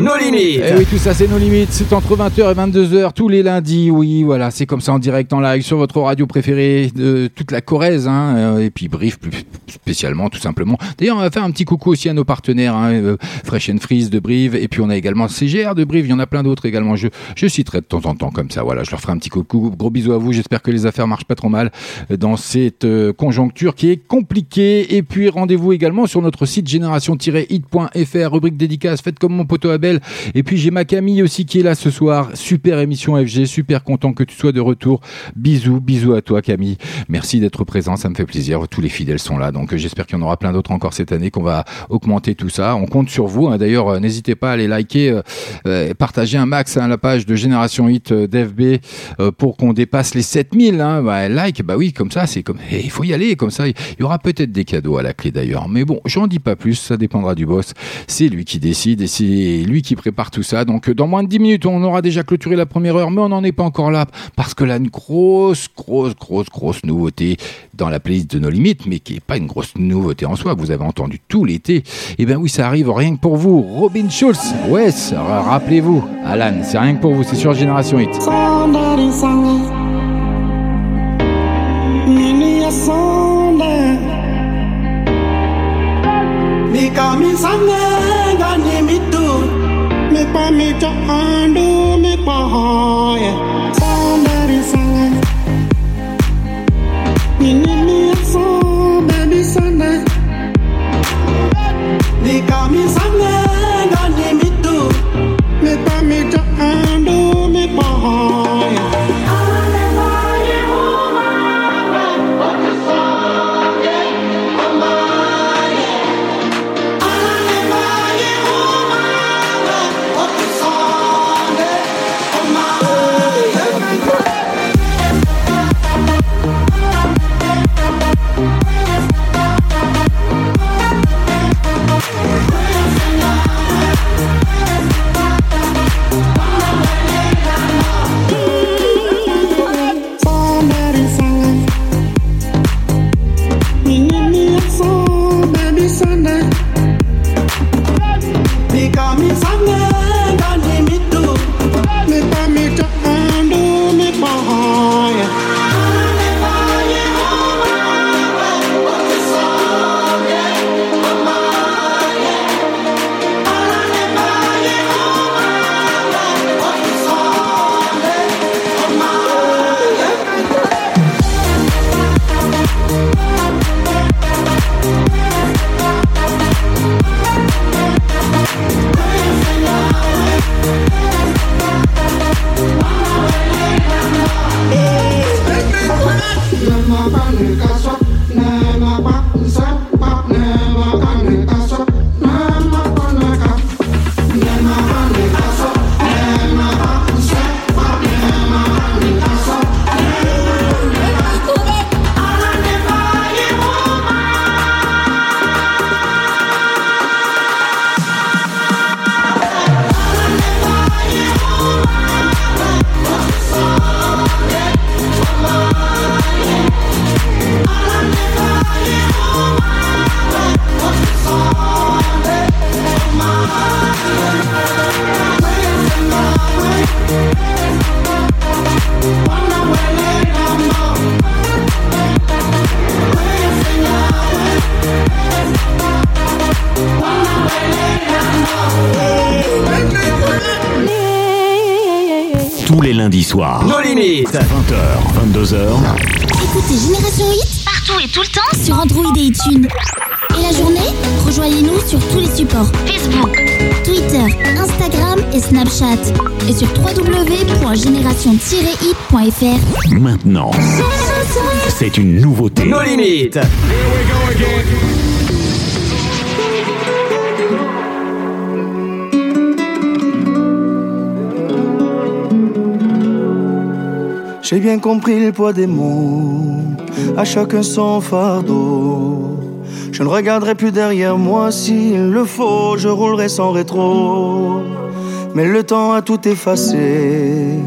Nos limites. Eh oui, tout ça, c'est nos limites. C'est entre 20h et 22h tous les lundis. Oui, voilà, c'est comme ça en direct, en live, sur votre radio préférée de toute la Corrèze. Hein, euh, et puis, Brief, plus spécialement, tout simplement. D'ailleurs, on va faire un petit coucou aussi à nos partenaires, hein, euh, Fresh and Freeze de Brive. Et puis, on a également CGR de Brive. Il y en a plein d'autres également. Je, je citerai de temps en temps comme ça. Voilà, je leur ferai un petit coucou. Gros bisous à vous. J'espère que les affaires marchent pas trop mal dans cette euh, conjoncture qui est compliquée. Et puis, rendez-vous également sur notre site génération-hit.fr, rubrique dédicace. Comme mon poteau Abel. Et puis, j'ai ma Camille aussi qui est là ce soir. Super émission FG. Super content que tu sois de retour. Bisous, bisous à toi, Camille. Merci d'être présent. Ça me fait plaisir. Tous les fidèles sont là. Donc, j'espère qu'il y en aura plein d'autres encore cette année, qu'on va augmenter tout ça. On compte sur vous. hein. D'ailleurs, euh, n'hésitez pas à aller liker, euh, euh, partager un max à la page de Génération Hit d'FB pour qu'on dépasse les 7000. Hein. Bah, like, bah oui, comme ça, c'est comme. Eh, Il faut y aller, comme ça. Il y aura peut-être des cadeaux à la clé d'ailleurs. Mais bon, j'en dis pas plus. Ça dépendra du boss. C'est lui qui décide. Et c'est lui qui prépare tout ça. Donc, dans moins de 10 minutes, on aura déjà clôturé la première heure, mais on n'en est pas encore là parce que là, une grosse, grosse, grosse, grosse nouveauté dans la playlist de nos limites, mais qui est pas une grosse nouveauté en soi, vous avez entendu tout l'été. Eh bien oui, ça arrive rien que pour vous. Robin Schulz, ouais, rappelez-vous, Alan, c'est rien que pour vous, c'est sur Génération Hit. Mika mi sange gani mi do. Mi pa mi to ando mi pa hoye. Somebody sang it. Mini mi a Sunday mi Sunday. Mika mi sange gani mi do. Mi pa mi to ando mi pa hoye. Maintenant, c'est une nouveauté. Nos limites. J'ai bien compris le poids des mots, à chacun son fardeau. Je ne regarderai plus derrière moi s'il le faut, je roulerai sans rétro. Mais le temps a tout effacé,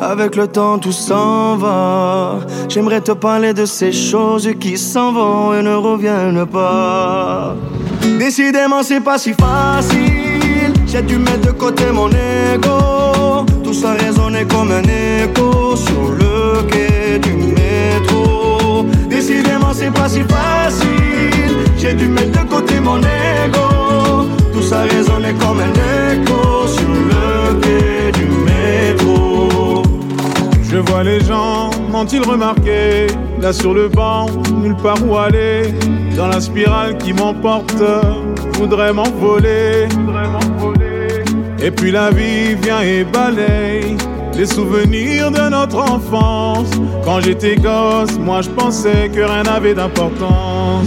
avec le temps tout s'en va. J'aimerais te parler de ces choses qui s'en vont et ne reviennent pas. Décidément, c'est pas si facile. J'ai dû mettre de côté mon ego. Tout ça résonnait comme un écho sur le quai du métro. Décidément, c'est pas si facile. J'ai dû mettre de côté mon ego. Tout ça résonnait comme un écho sur le quai du métro. Je vois les gens, m'ont-ils remarqué? Là sur le banc, nulle part où aller. Dans la spirale qui m'emporte, voudrait m'envoler. Et puis la vie vient et balaye Les souvenirs de notre enfance. Quand j'étais gosse, moi je pensais que rien n'avait d'importance.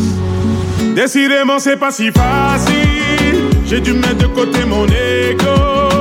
Décidément c'est pas si facile. J'ai dû mettre de côté mon ego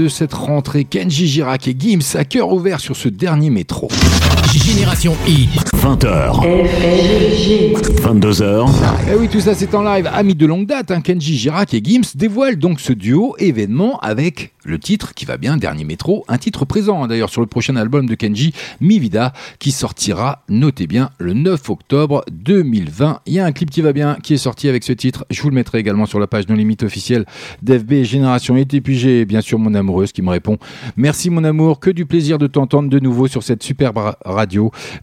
de cette rentrée, Kenji Girac et Gims, à cœur ouvert sur ce dernier métro. Génération Hit. 20h. 22h. Eh oui, tout ça c'est en live. Amis de longue date, hein, Kenji Girac et Gims dévoilent donc ce duo événement avec le titre qui va bien, Dernier Métro, un titre présent hein, d'ailleurs sur le prochain album de Kenji, Mi Vida, qui sortira, notez bien, le 9 octobre 2020. Il y a un clip qui va bien, qui est sorti avec ce titre. Je vous le mettrai également sur la page No Limite officielle d'FB Génération Hit. Et puis j'ai bien sûr mon amoureuse qui me répond Merci mon amour, que du plaisir de t'entendre de nouveau sur cette superbe ra-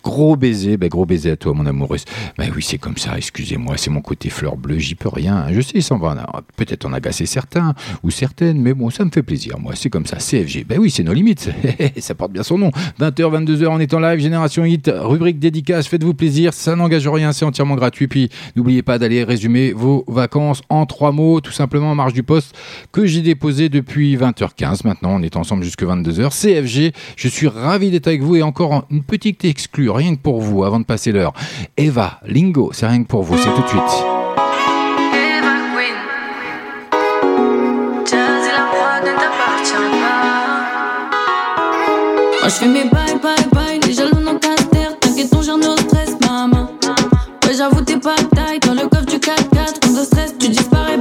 Gros baiser, ben, gros baiser à toi mon amoureuse. Ben oui, c'est comme ça, excusez-moi, c'est mon côté fleur bleue, j'y peux rien. Je sais, ça va peut-être en agacer certains ou certaines, mais bon, ça me fait plaisir, moi, c'est comme ça. CFG, ben oui, c'est nos limites, ça porte bien son nom. 20h, 22h, on est en live, Génération Hit, rubrique dédicace, faites-vous plaisir, ça n'engage rien, c'est entièrement gratuit. Puis n'oubliez pas d'aller résumer vos vacances en trois mots, tout simplement en marge du poste que j'ai déposé depuis 20h15. Maintenant, on est ensemble jusque 22h. CFG, je suis ravi d'être avec vous et encore une petite exclue, rien que pour vous, avant de passer l'heure. Eva, Lingo, c'est rien que pour vous, c'est tout de suite. Ne. Moi je fais mes bye bye bye, les jaloux dans ta terre. T'inquiète, on gère nos stress, maman. Ouais, j'avoue, t'es pas taille. Dans le coffre du 4x4, quand de stress, tu disparais,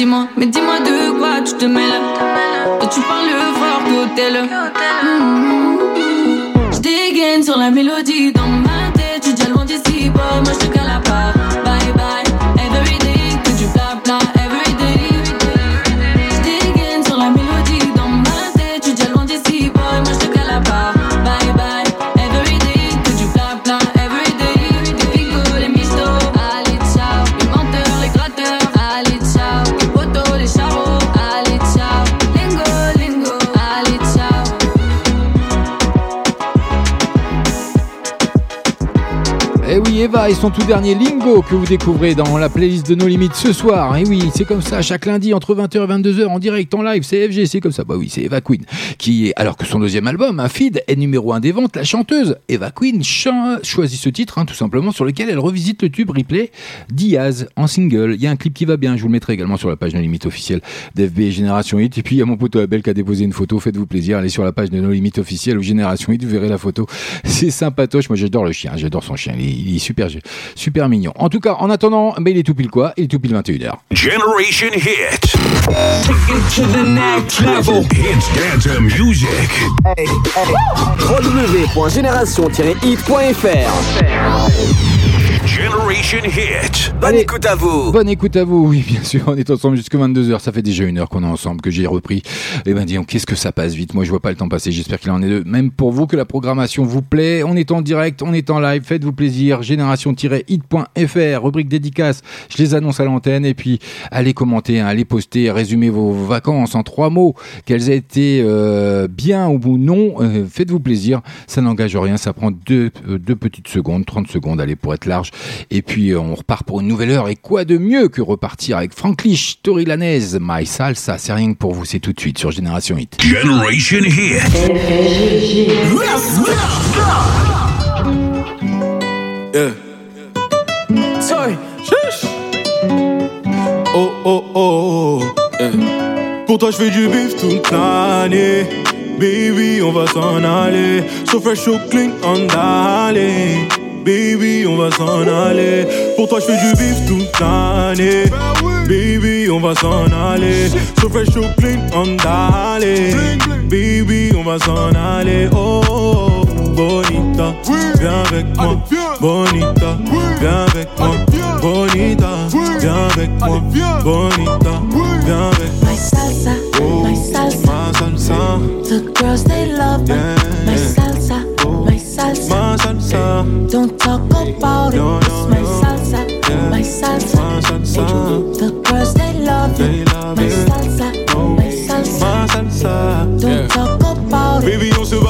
dis-moi, mais dis-moi de quoi tu te mêles. Toi tu parles fort d'hôtel Mhm. J'dégaine dégaines sur la mélodie son tout dernier Lingo que vous découvrez dans la playlist de nos limites ce soir. Et oui, c'est comme ça, chaque lundi entre 20h et 22h en direct, en live, c'est FG, c'est comme ça. Bah oui, c'est Eva Queen qui alors que son deuxième album, un feed, est numéro un des ventes, la chanteuse Eva Queen choisit ce titre, hein, tout simplement, sur lequel elle revisite le tube replay Diaz en single. Il y a un clip qui va bien, je vous le mettrai également sur la page de limites officielle d'FB Génération 8. Et puis il y a mon pote Abel qui a déposé une photo, faites-vous plaisir, allez sur la page de nos limites officielles ou Génération 8, vous verrez la photo. C'est sympatoche, moi j'adore le chien, j'adore son chien, il est super, super mignon. En tout cas, en attendant, mais il est tout pile quoi Il est tout pile 21h. Generation Hit. Take it to the next level. It's dance music. www.génération-hit.fr Generation Hit. Bonne écoute à vous Bonne écoute à vous, oui, bien sûr. On est ensemble jusqu'à 22h. Ça fait déjà une heure qu'on est ensemble, que j'ai repris. Eh ben, disons, qu'est-ce que ça passe vite. Moi, je vois pas le temps passer. J'espère qu'il en est de même pour vous que la programmation vous plaît. On est en direct, on est en live. Faites-vous plaisir. Génération-hit.fr, rubrique dédicace. Je les annonce à l'antenne. Et puis, allez commenter, hein, allez poster, résumer vos vacances en trois mots. Qu'elles aient été euh, bien ou non. Euh, Faites-vous plaisir. Ça n'engage rien. Ça prend deux, euh, deux petites secondes, 30 secondes, allez, pour être large. Et puis, euh, on repart pour une nouvelle heure. Et quoi de mieux que repartir avec Franklish, Tori Lanez, My Salsa. C'est rien que pour vous. C'est tout de suite sur Génération Hit. Generation Hit. Yeah. Sorry. Shush. Oh oh oh. Yeah. Pour toi, je fais du bif toute l'année. Baby, on va s'en aller. So fresh, so clean, on d'aller. Baby, on va s'en aller. Pour toi, je fais du bif toute l'année. Baby, on va s'en aller. So fresh, so clean, on d'aller. Baby, on va s'en aller. Oh, oh, oh, bonita, viens avec moi. Bonita, viens avec moi. Bonita, viens avec moi. Bonita, viens avec moi. My salsa, my salsa. Ma salsa, The girls they love me. Yeah. My salsa, my salsa. ma salsa. Don't talk about No, it. no, It's my no. salsa, Yeah. my salsa. Ma salsa, The girls they love They me. love My it. salsa, my salsa. ma salsa. Don't talk about it. Baby, on se barre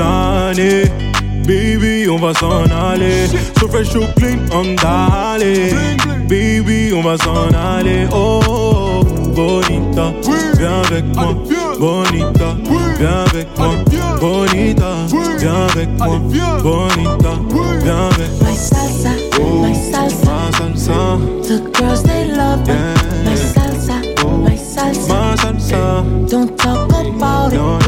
l'année. Baby, on va s'en aller. So fresh, so clean, on d'aller. Baby, on va s'en aller. Oh, oh, oh, bonita, viens avec moi. Bonita, viens avec moi. Bonita, viens avec moi. Bonita, viens avec moi. My salsa, my oh, salsa. Ma salsa, The girls they love. Yeah. My salsa, my salsa. ma salsa, Don't talk about it.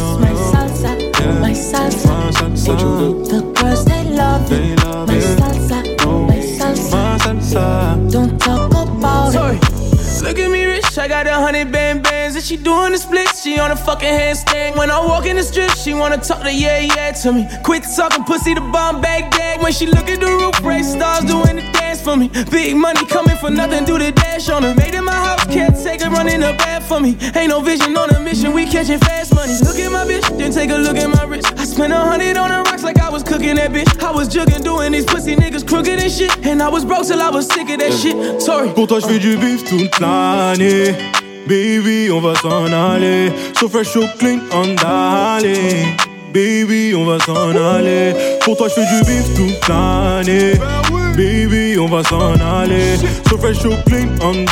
Ma salsa. The girls they love. They love My it. salsa, oh, my salsa. Ma salsa. Don't talk about Sorry. it. Look at me, rich. I got a hundred band bands, and she doing the splits. She on a fucking handstand. When I walk in the strip, she wanna talk to yeah, yeah to me. Quit talking pussy, the bomb bag. When she look at the roof, race stars doing the dance for me. Big money coming for nothing, do the dash on her. Made in my house, can't take her running the bath for me. Ain't no vision on a mission, we catching fast money. Look at my bitch, then take a look at my wrist. I spent a hundred on the rocks like I was cooking that bitch. I was jugging, doing these pussy niggas crooked and shit. And I was broke till I was sick of that shit. Sorry. Pour toi, je du bif toute l'année. Baby, on va s'en aller. So fresh, so clean, on d'aller. Baby, on va s'en aller. Pour toi, je fais du bif toute l'année. Baby, on va s'en aller. So fresh, so clean, on.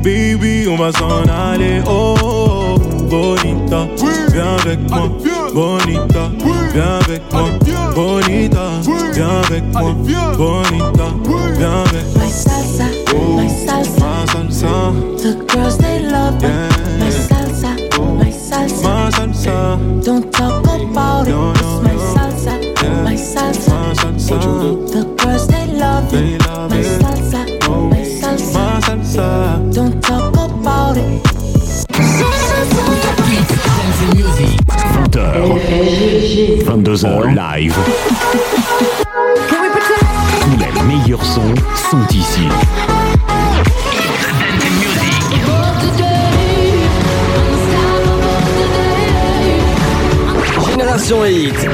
Baby, on va s'en aller. Oh, bonita, viens avec moi. Bonita, viens avec moi. Bonita, viens avec moi. Bonita, viens avec moi. My salsa, my salsa. The girls, they love yeah. Don't talk about it. 22h live. Tous les meilleurs sons sont ici.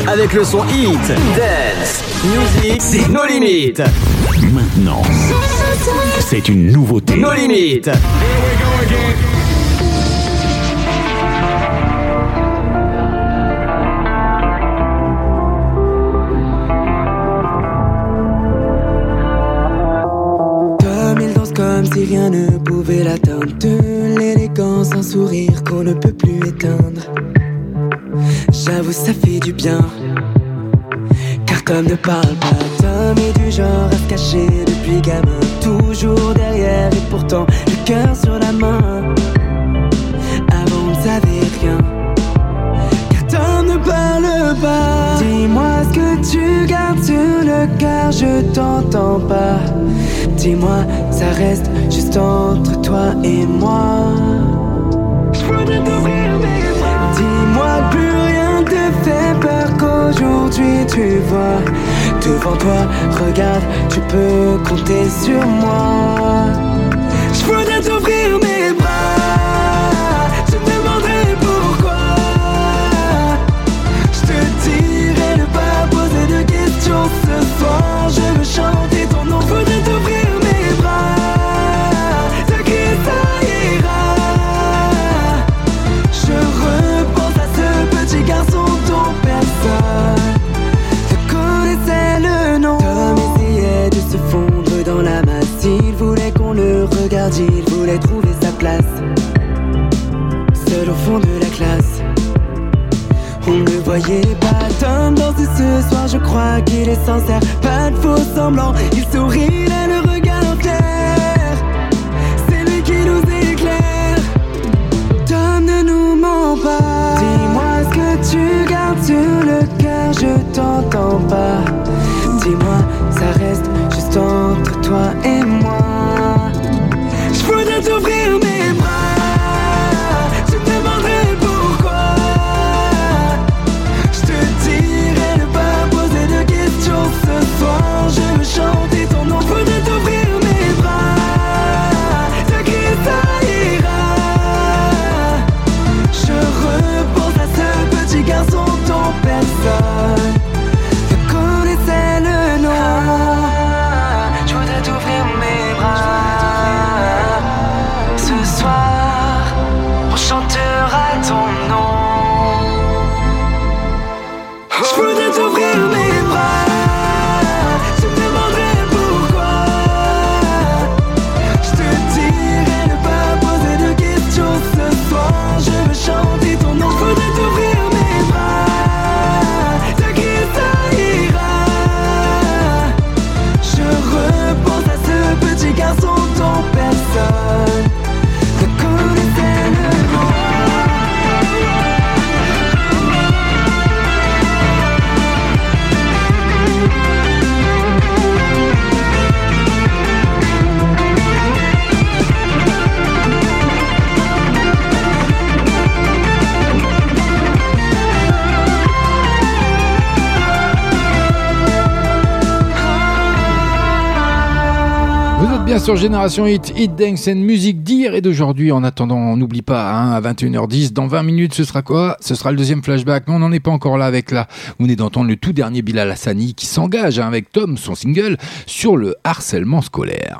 avec le son hit. Dance, music, c'est nos limites. Maintenant, c'est une nouveauté. Nos limites. Car comme ne parle Regarde, tu peux compter sur moi. sur Génération Hit, Hit Dance and Musique d'hier et d'aujourd'hui. En attendant, on n'oublie pas, hein, à 21h10, dans 20 minutes, ce sera quoi? Ce sera le deuxième flashback. Mais on n'en est pas encore là avec là. Vous venez d'entendre le tout dernier Bilal Hassani qui s'engage hein, avec Tom, son single, sur le harcèlement scolaire.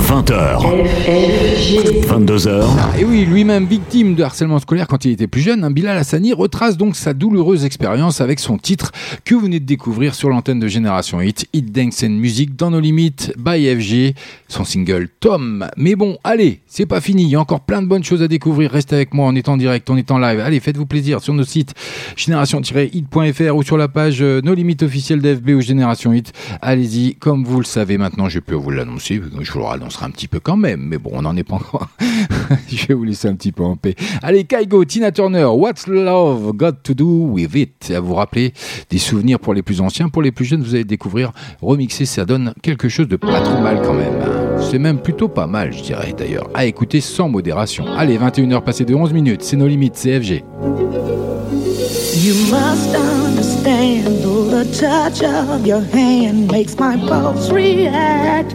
20h. 22h. Et oui, lui-même victime de harcèlement scolaire quand il était plus jeune, hein, Bilal Hassani retrace donc sa douloureuse expérience avec son titre que vous venez de découvrir sur l'antenne de Génération Hit, Hit Dance and Music dans nos limites by FG, son single Tom. Mais bon, allez, c'est pas fini, il y a encore plein de bonnes choses à découvrir. Restez avec moi, on est en direct, on est en live. Allez, faites-vous plaisir sur nos sites génération-hit.fr ou sur la page euh, nos limites officielles d'FB ou Génération Hit. Allez-y, comme vous le savez maintenant, je peux vous l'annoncer, je vous le annoncerai un petit peu quand même, mais bon, on n'en est pas encore. je vais vous laisser un petit peu en paix. Allez, Kaigo, Tina Turner, What's Love Got to Do with It? À vous rappeler des souvenirs pour les plus anciens, pour les plus jeunes, vous allez découvrir remixer, ça donne quelque chose de pas trop mal quand même. C'est même plutôt pas mal, je dirais d'ailleurs, à écouter sans modération. Allez, 21h passées de 11 minutes, c'est nos limites, CFG. You must understand, the touch of your hand makes my pulse react.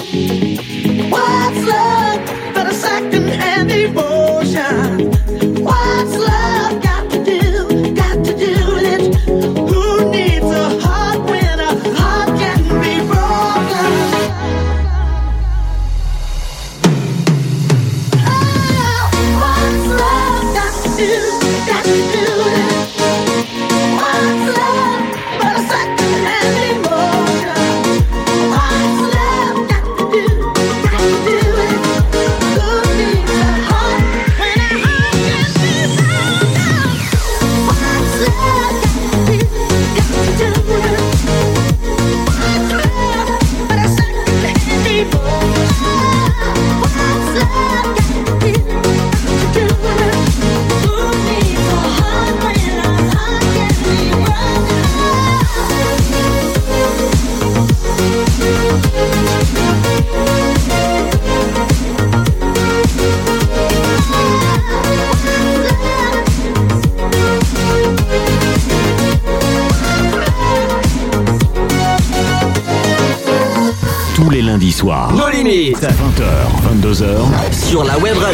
What's love but a second-hand emotion? What's love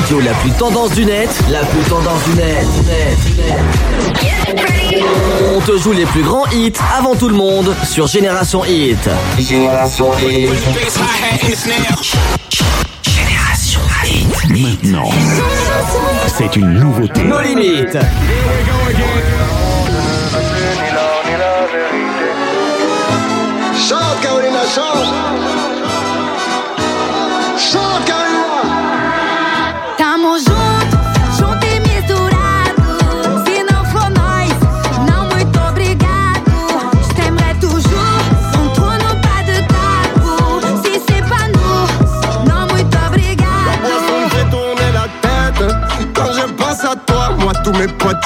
radio la plus tendance du net, la plus tendance du net. net, net. On te joue les plus grands hits avant tout le monde sur Génération Hit. Génération Hit. Génération Hit. Maintenant, c'est une nouveauté. Nos limites. Chante Carolina, chante Chante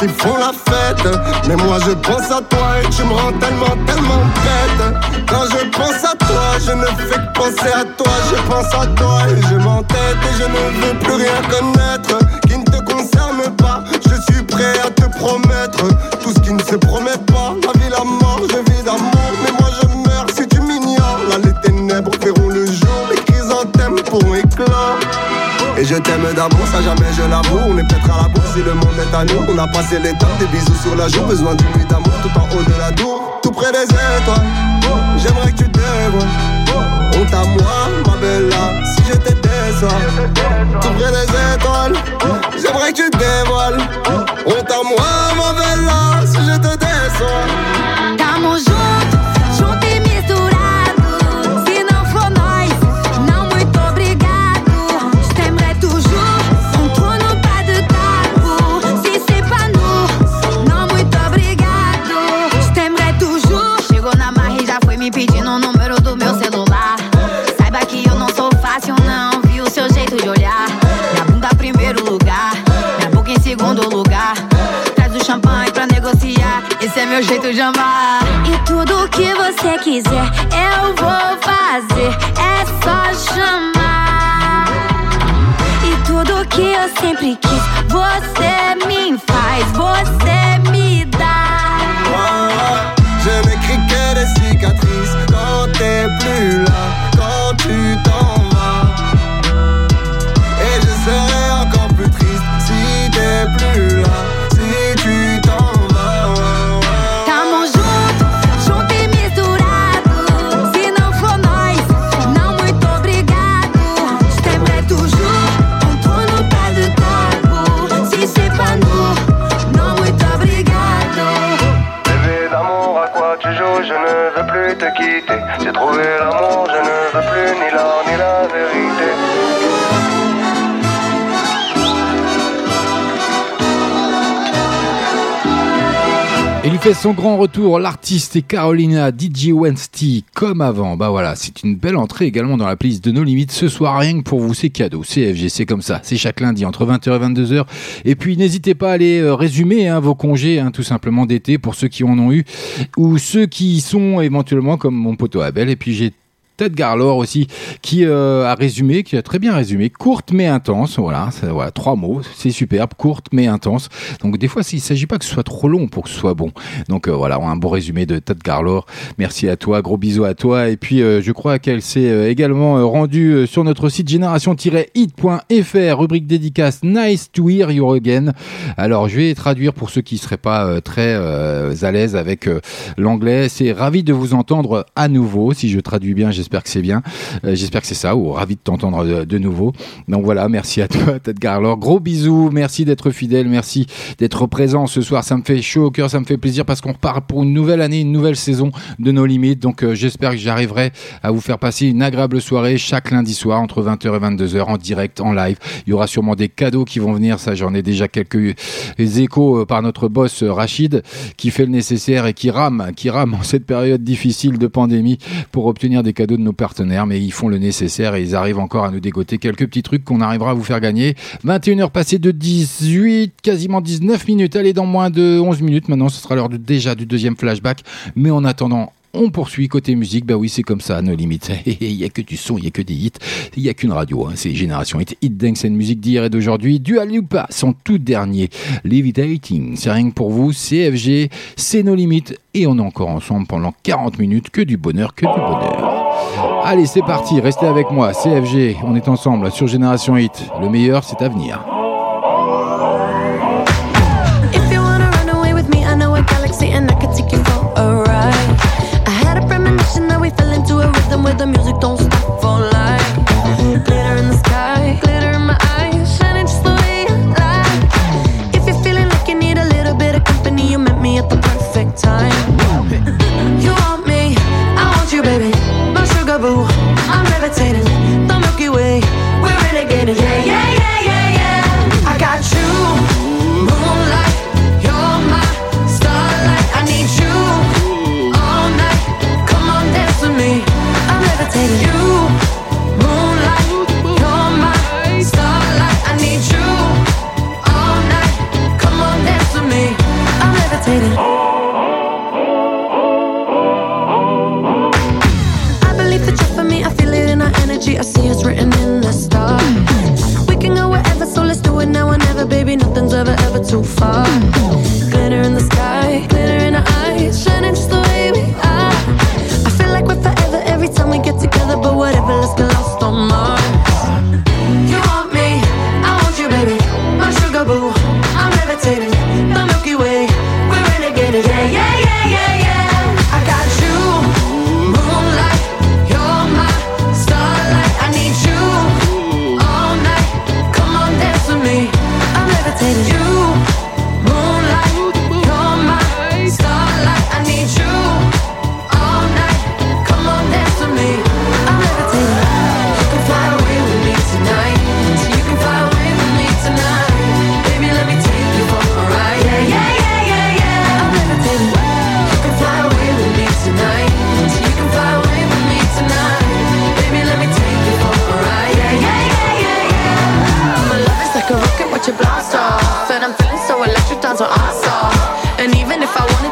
ils font la fête. Mais moi je pense à toi et tu me rends tellement, tellement bête. Quand je pense à toi, je ne fais que penser à toi. Je pense à toi et je m'entête et je ne veux plus rien connaître qui ne te concerne pas. Je suis prêt à te promettre tout ce qui ne se promet pas. Je t'aime d'amour, ça jamais je l'avoue. On est peut-être à la bourse si le monde est à nous. On a passé les temps, des bisous sur la joue. Besoin d'une nuit d'amour tout en haut de la tour. Tout près des étoiles, j'aimerais que tu dévoiles. Honte à moi, ma bella, si je te déçois. Tout près des étoiles, j'aimerais que tu dévoiles. Honte à moi, ma bella, si je te déçois. chamar. E tudo que você quiser, é eu son grand retour, l'artiste et Carolina DJ Wednesday, comme avant. Bah voilà, c'est une belle entrée également dans la playlist de nos limites. Ce soir, rien que pour vous, c'est cadeau. CFG, c'est comme ça. C'est chaque lundi entre 20h et 22h. Et puis, n'hésitez pas à aller euh, résumer hein, vos congés, hein, tout simplement d'été, pour ceux qui en ont eu, ou ceux qui y sont éventuellement, comme mon poteau Abel. Et puis, j'ai Ted Garlor aussi qui euh, a résumé, qui a très bien résumé, courte mais intense. Voilà, voilà trois mots, c'est superbe, courte mais intense. Donc des fois, il ne s'agit pas que ce soit trop long pour que ce soit bon. Donc euh, voilà, un bon résumé de Ted Garlor. Merci à toi, gros bisous à toi. Et puis euh, je crois qu'elle s'est également rendue sur notre site génération-hit.fr, rubrique dédicace Nice to hear you again. Alors je vais traduire pour ceux qui seraient pas très à l'aise avec l'anglais. C'est ravi de vous entendre à nouveau. Si je traduis bien, j'espère que c'est bien. Euh, j'espère que c'est ça, ou ravi de t'entendre de, de nouveau. Donc voilà, merci à toi, Ted Garlor. Gros bisous, merci d'être fidèle, merci d'être présent ce soir. Ça me fait chaud au cœur, ça me fait plaisir parce qu'on repart pour une nouvelle année, une nouvelle saison de nos limites. Donc euh, j'espère que j'arriverai à vous faire passer une agréable soirée chaque lundi soir entre 20h et 22h en direct, en live. Il y aura sûrement des cadeaux qui vont venir, ça j'en ai déjà quelques échos euh, par notre boss euh, Rachid qui fait le nécessaire et qui rame, qui rame en cette période difficile de pandémie pour obtenir des cadeaux nos partenaires, mais ils font le nécessaire et ils arrivent encore à nous dégoter quelques petits trucs qu'on arrivera à vous faire gagner. 21h passées de 18, quasiment 19 minutes. Allez, dans moins de 11 minutes maintenant, ce sera l'heure déjà du deuxième flashback. Mais en attendant, on poursuit côté musique, bah oui c'est comme ça, nos limites. Il y a que du son, il y a que des hits, il y a qu'une radio, hein. c'est Génération Hit, Hit Dance and musique d'hier et d'aujourd'hui. Dua Lipa, son tout dernier, Levitating, c'est rien que pour vous, CFG, c'est nos limites et on est encore ensemble pendant 40 minutes, que du bonheur, que du bonheur. Allez c'est parti, restez avec moi, CFG, on est ensemble sur Génération Hit, le meilleur c'est à venir.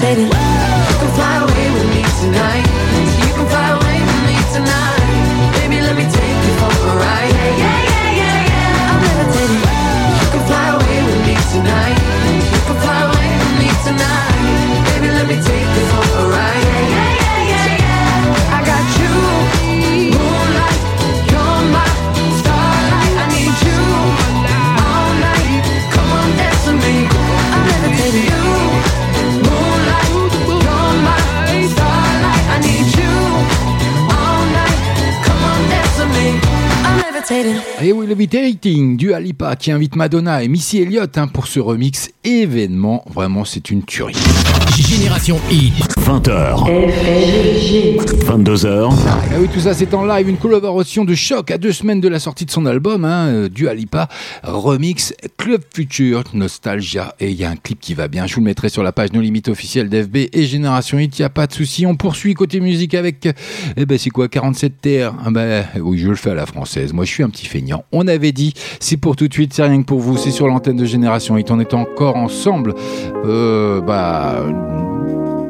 I'm Et oui, Levitating du Alipa qui invite Madonna et Missy Elliott hein, pour ce remix événement. Vraiment, c'est une tuerie. Génération Hit. 20h. 22h. Ah oui, tout ça c'est en live, une collaboration de choc à deux semaines de la sortie de son album, hein, euh, du Alipa, remix Club Future, Nostalgia, et il y a un clip qui va bien, je vous le mettrai sur la page No Limite officielle d'FB et Génération Hit, il n'y a pas de souci, on poursuit côté musique avec, eh ben c'est quoi, 47 TR ah ben, Oui, je le fais à la française, moi je suis un petit feignant, on avait dit, c'est pour tout de suite, c'est rien que pour vous, c'est sur l'antenne de Génération Hit, on est encore ensemble, euh, bah,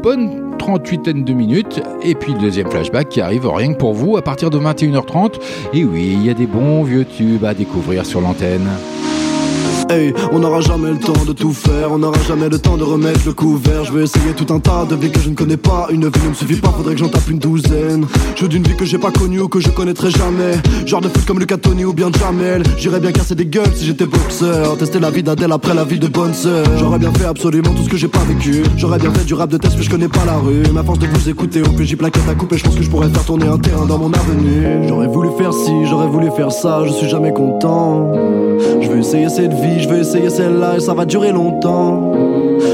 bonne 38 de minutes et puis le deuxième flashback qui arrive rien que pour vous à partir de 21h30 et oui il y a des bons vieux tubes à découvrir sur l'antenne Hey, on n'aura jamais le temps de tout faire, on n'aura jamais le temps de remettre le couvert. Je vais essayer tout un tas de vies que je ne connais pas. Une vie ne me suffit pas, faudrait que j'en tape une douzaine. Je veux d'une vie que j'ai pas connue ou que je connaîtrai jamais. Genre de foot comme Lucas Tony ou bien Jamel. J'irais bien casser des gueules si j'étais boxeur. Tester la vie d'Adèle après la vie de bonne sœur. J'aurais bien fait absolument tout ce que j'ai pas vécu. J'aurais bien fait du rap de test, mais je connais pas la rue. Ma force de vous écouter au PJ plaquette à couper, je pense que je pourrais faire tourner un terrain dans mon avenue. J'aurais voulu faire ci, j'aurais voulu faire ça, je suis jamais content. Je veux essayer cette vie, je veux essayer celle-là et ça va durer longtemps.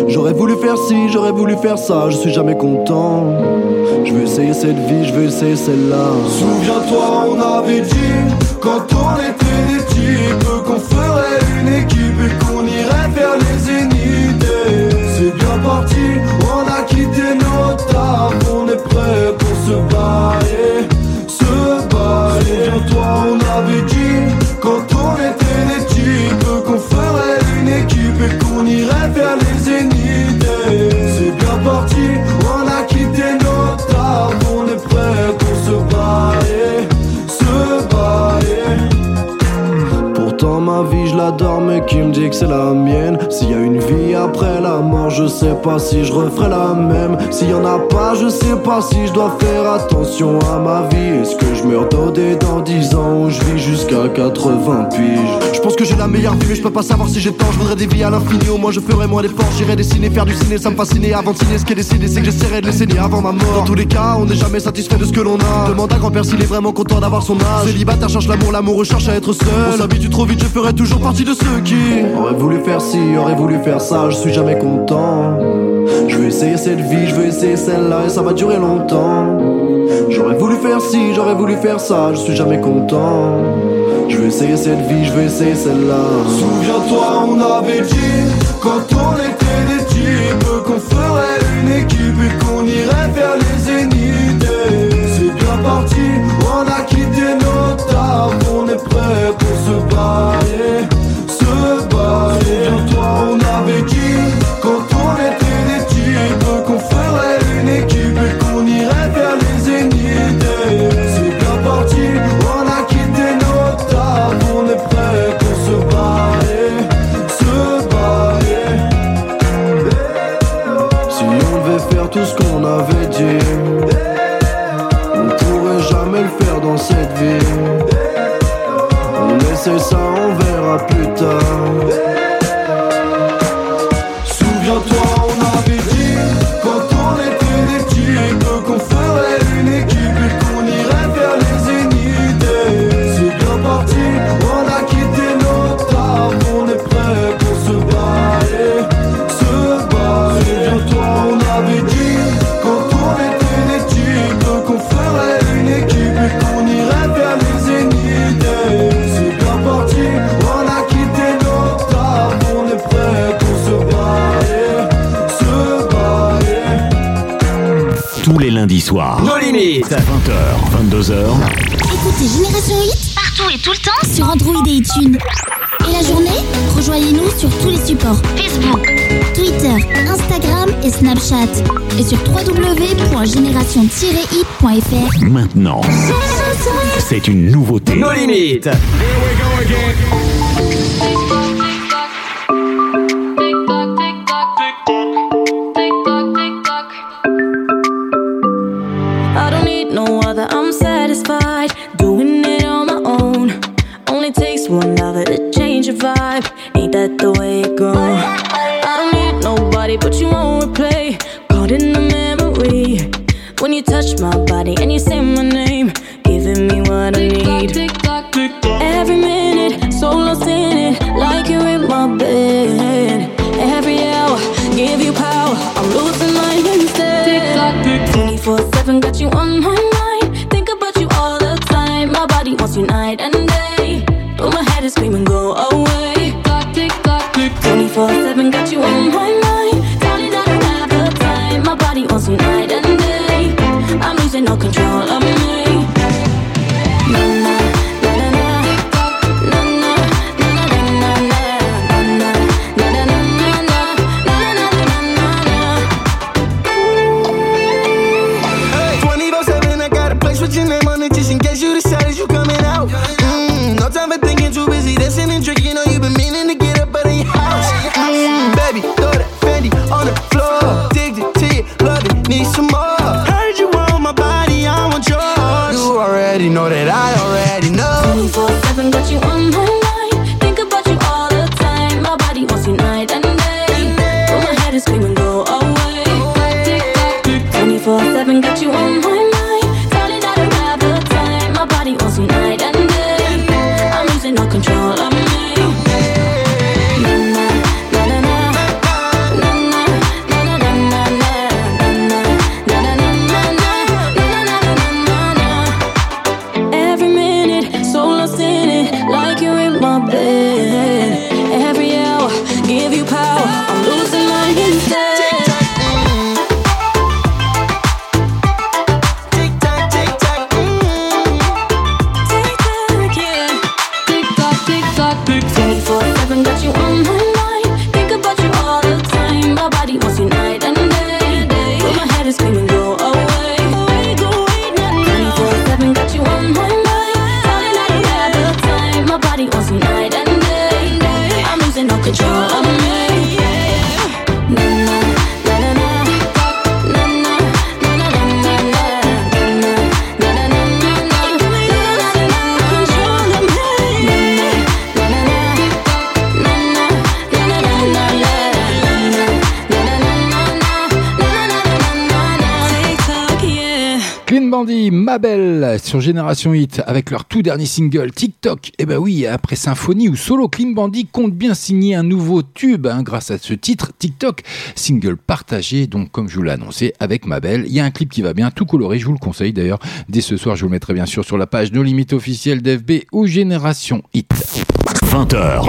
J'aurais voulu faire ci, j'aurais voulu faire ça, je suis jamais content. Je veux essayer cette vie, je veux essayer celle-là. Souviens-toi, on avait dit, quand on était des types, qu'on ferait une équipe et qu'on irait vers les zéniths. C'est bien parti, que c'est la mienne. S'il y a une vie après la mort je sais pas si je referai la même. S'il y en a pas je sais pas si je dois faire attention à ma vie. Est-ce que je meurs dodé dans 10 ans ou je vis jusqu'à 80 piges Je pense que j'ai la meilleure vie mais je peux pas savoir si j'ai tort Je voudrais des vies à l'infini. Au moins je ferai moins d'efforts. J'irai dessiner, faire du ciné ça me fascinait Avant de signer ce qui est décidé c'est que j'essaierai de les saigner avant ma mort. Dans tous les cas on n'est jamais satisfait de ce que l'on a. Demande à grand-père s'il est vraiment content d'avoir son âge. Célibataire cherche l'amour, l'amour cherche à être seul. On s'habitue trop vite je ferai toujours partie de ceux qui Aurait voulu faire ci, aurait voulu faire ça, je suis jamais content. Je veux essayer cette vie, je veux essayer celle-là et ça va durer longtemps. J'aurais voulu faire ci, j'aurais voulu faire ça, je suis jamais content. Je veux essayer cette vie, je veux essayer celle-là. Souviens-toi, on avait dit, quand on était des types, qu'on ferait Hit. 20h, 22h. Écoutez Génération Hit partout et tout le temps sur Android et iTunes. Et la journée, rejoignez-nous sur tous les supports Facebook, Twitter, Instagram et Snapchat. Et sur www.génération-hit.fr. Maintenant, c'est une nouveauté. No limites. Here we go again. Sur Génération Hit avec leur tout dernier single TikTok. Et ben oui, après Symphonie ou Solo, Clean Bandit compte bien signer un nouveau tube hein, grâce à ce titre TikTok, single partagé donc comme je vous l'ai annoncé avec ma belle. Il y a un clip qui va bien, tout coloré, je vous le conseille d'ailleurs. Dès ce soir, je vous le mettrai bien sûr sur la page No Limites officielle d'FB ou Génération Hit. 20h. Ah,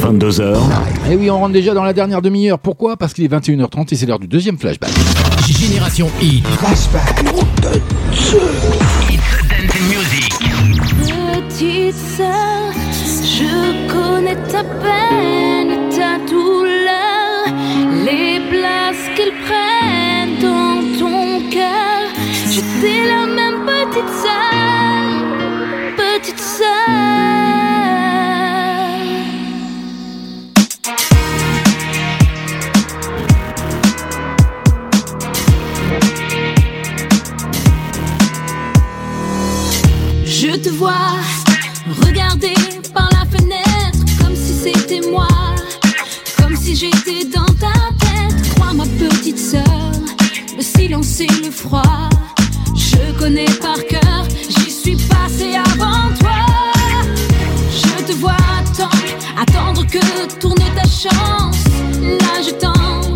22h. Et oui, on rentre déjà dans la dernière demi-heure. Pourquoi? Parce qu'il est 21h30 et c'est l'heure du deuxième flashback. Génération Hit. Flashback. Petite sœur, je connais ta peine, ta douleur, les places qu'ils prennent dans ton cœur. Je t'ai la même petite sœur, petite sœur. Je te vois regarder par la fenêtre comme si c'était moi, comme si j'étais dans ta tête. Crois ma petite sœur, le silence et le froid, je connais par cœur, j'y suis passé avant toi. Je te vois attendre, attendre que tourne ta chance. Là je t'en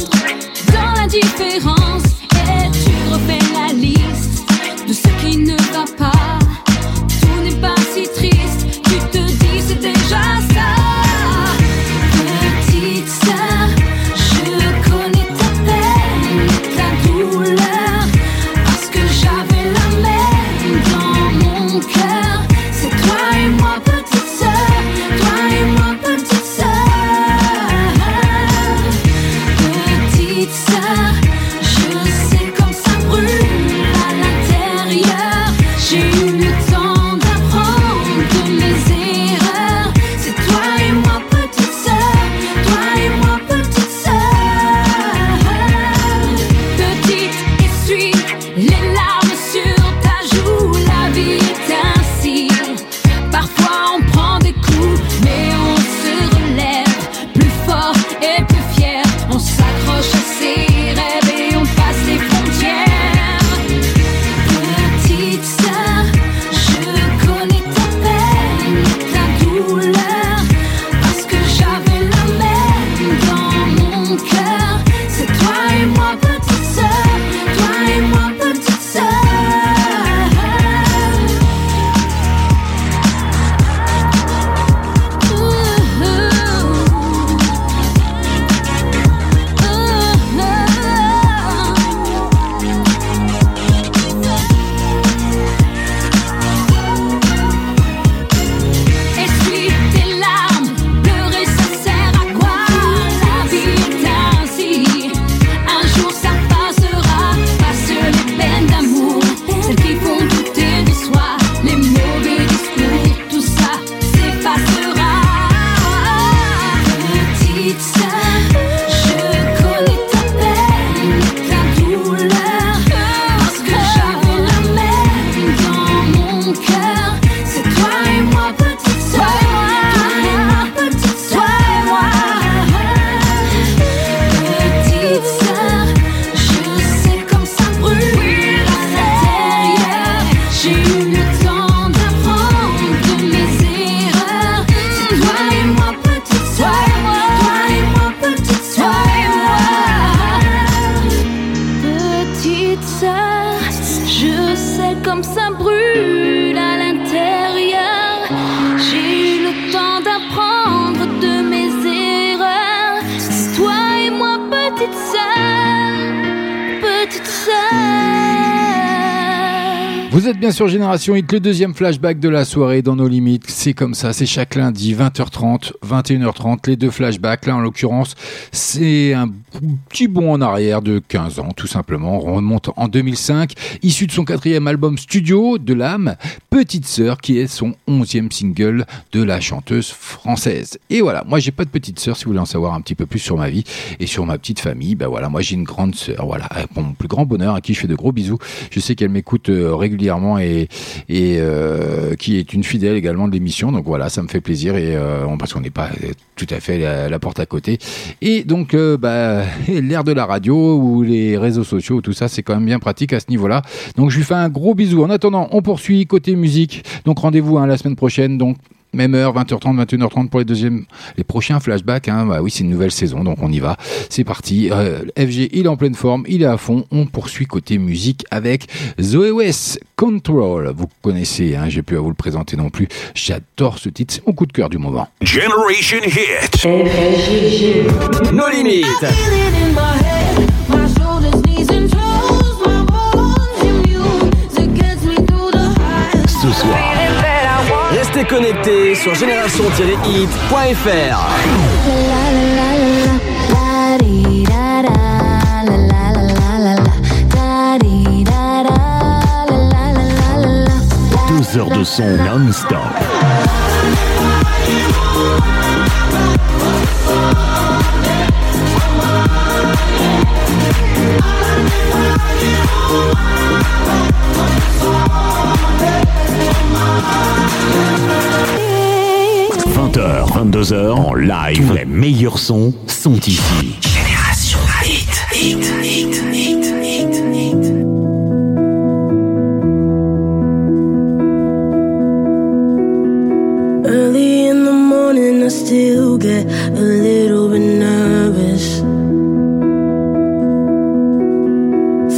Êtes bien sur Génération Hit, le deuxième flashback de la soirée dans nos limites. C'est comme ça, c'est chaque lundi, 20h30, 21h30, les deux flashbacks. Là, en l'occurrence, c'est un petit bond en arrière de 15 ans, tout simplement. On remonte en 2005, issu de son quatrième album studio, De l'âme, Petite Sœur, qui est son onzième single de la chanteuse française. Et voilà, moi, j'ai pas de petite sœur, si vous voulez en savoir un petit peu plus sur ma vie et sur ma petite famille. Ben voilà, moi, j'ai une grande sœur, voilà, pour mon plus grand bonheur, à qui je fais de gros bisous. Je sais qu'elle m'écoute euh, et, euh, qui est une fidèle également de l'émission. Donc voilà, ça me fait plaisir et euh, parce qu'on n'est pas euh, tout à fait la, la porte à côté. Et donc, euh, bah, l'ère de la radio ou les réseaux sociaux, tout ça, c'est quand même bien pratique à ce niveau-là. Donc, je lui fais un gros bisou. En attendant, on poursuit côté musique. Donc, rendez-vous hein, la semaine prochaine. Donc, même heure, 20h30, 21h30 pour les deuxièmes, les prochains flashbacks. Hein. Bah oui, c'est une nouvelle saison, donc on y va. C'est parti. Euh, FG, il est en pleine forme, il est à fond. On poursuit côté musique avec Zoé West, Control. Vous connaissez, hein, j'ai pu à vous le présenter non plus. J'adore ce titre, c'est mon coup de cœur du moment. Generation Hit. Nos limites. Ce soir, Restez sur génération-hit.fr. deux heures de son non-stop. H 22h, 22h en live. Tous les meilleurs sons sont ici. Génération Hit, Hit, Hit, Hit, Hit, Hit. Early in the morning, I still get a little bit nervous.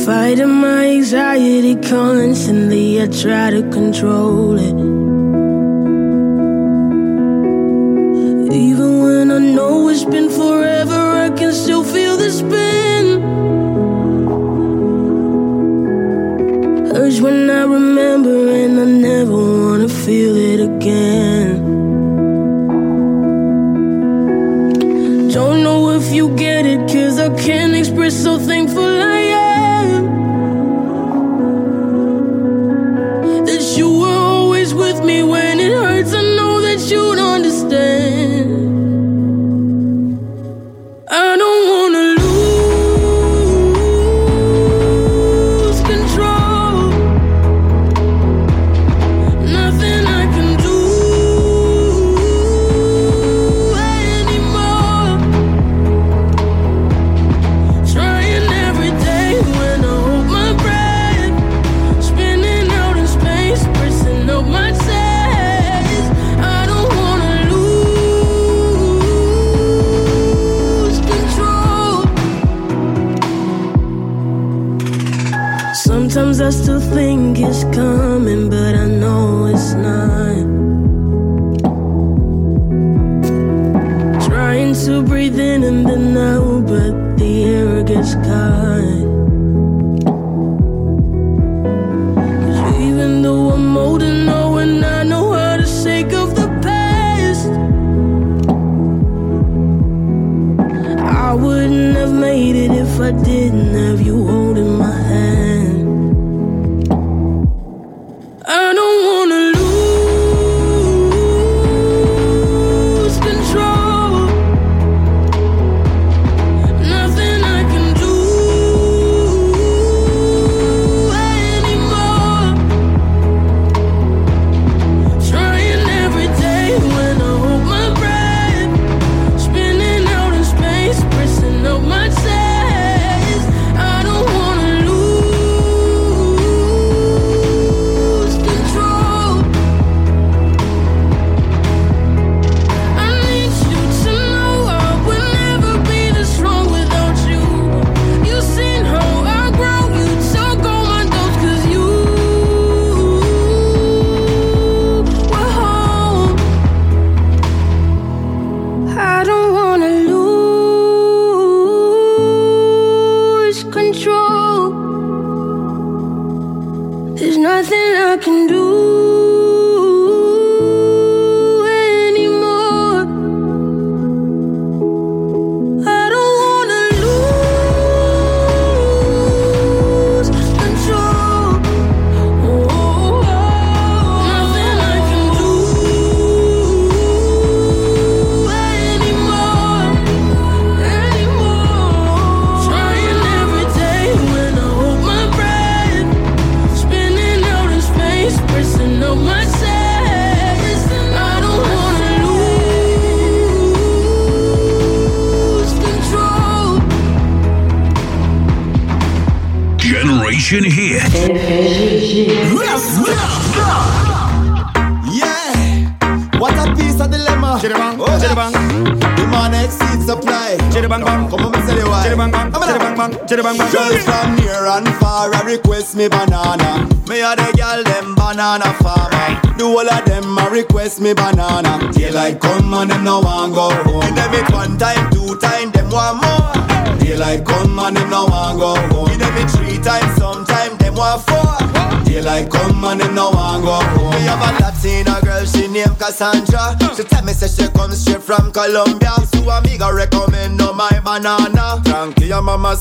Fighting my anxiety constantly, I try to control it. Even when I know it's been forever, I can still feel the spin. Urge when I remember, and I never wanna feel it again. Don't know if you get it, cause I can't express so thankful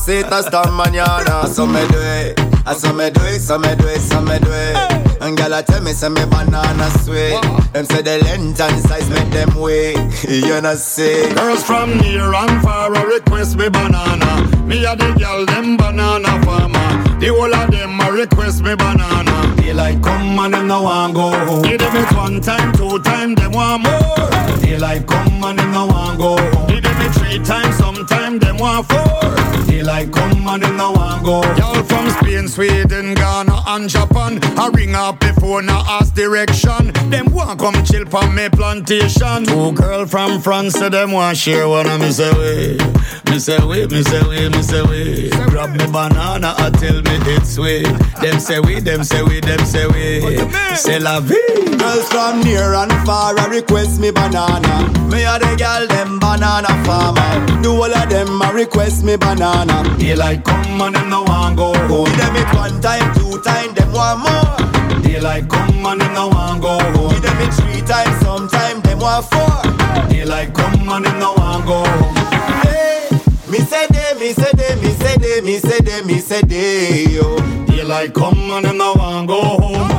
Tranquilla mama say hasta mañana. So me do it, I so me do it, so me do it, so me do it. And girl I tell me say me banana sweet. Them say the length and size make them wait. you know see. Girls from near and far a request me banana. Me a the girl them banana farmer. The whole of them a request me banana. Daylight come and them no want go home. Give them it one time, two time, them want more. Daylight come and them no want go home. Give them it three times, sometime them want four. Daylight come and them no want go. Y'all from Spain, Sweden, Ghana and Japan. I ring up before now ask direction. Them want come chill from me plantation. Two girl from France, so them want share one of me say way. Me say way, me say way, me say way. Grab me banana and tell me it's way. Them say we, them say we, them say we. Say la vie. Girls from near and far I request me banana. Me a the girl them banana farmer. Do all of them a request me banana. Daylight come and them no want go home. Give them it one time, two time, them want more. Daylight come and them no want go home. Give them it three times, sometime them want four. Daylight come and them no want go home. Hey, me say they, me say they, me say they, me say they, me say they, yo. Daylight come and them no want go home.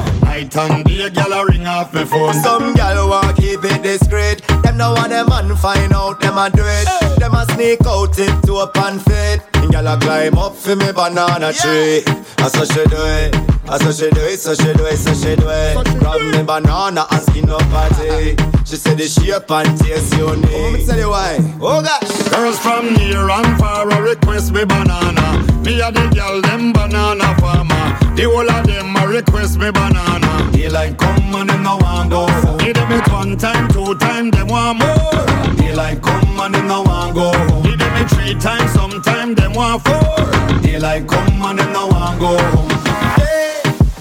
And day, gyal a ring off me phone. Some gal want keep it discreet. Them no want them man find out them a do it. Them a sneak out tip to up and fit. And gal a climb up for me banana tree. I so she do it. I so she do it, so she do it, so she do it. Grab me banana and skin up party. She said the shape and taste unique. Oh, me tell you why. Oh gosh. Girls from near and far a request me banana. Me a the girl them banana farmer. The whole of them a request me banana. Daylight come and them no want go. Give them it one time, two time, them want more. Daylight come and them no want go. Give them it three times, sometime them want four. Daylight come and them no want go.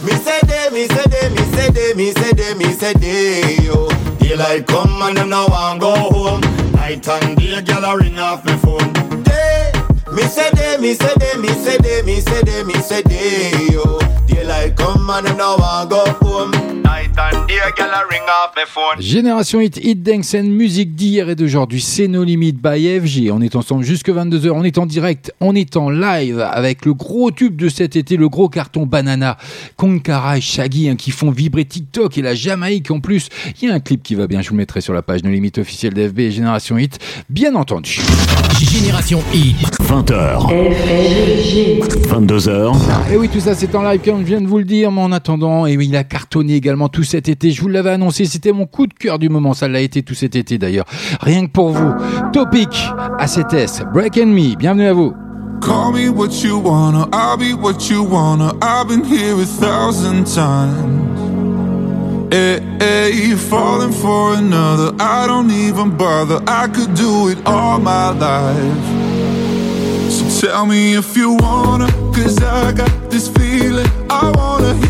Me say they, me say they, me say they, me say they, me say they, yo. Daylight come and them no want go home. Night and day, gyal a ring off me phone. Me say they, me say they, me say they, me say they, me say they, yo. Daylight come and them no want go home. Night Génération Hit, Hit Dance and musique d'hier et d'aujourd'hui, c'est nos limites by FG. On est ensemble jusque 22h, on est en direct, on est en live avec le gros tube de cet été, le gros carton Banana, Konkara et Shaggy hein, qui font vibrer TikTok et la Jamaïque en plus. Il y a un clip qui va bien, je vous le mettrai sur la page No Limites officielle d'FB et Génération Hit, bien entendu. Génération Hit. 20h. 22h. Et oui, tout ça c'est en live comme je viens de vous le dire, mais en attendant, et oui, il a cartonné également tout cet été. Je vous l'avais annoncé, c'était mon coup de cœur du moment, ça l'a été tout cet été d'ailleurs. Rien que pour vous. Topic, ACTS, Break and Me, bienvenue à vous. Call me what you wanna, I'll be what you wanna. I've been here a thousand times. Hey, hey, falling for another, I don't even bother. I could do it all my life. So tell me if you wanna, cause I got this feeling. I wanna hear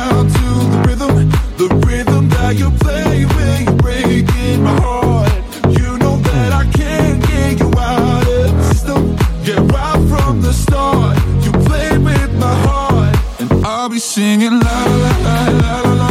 singing la la la la la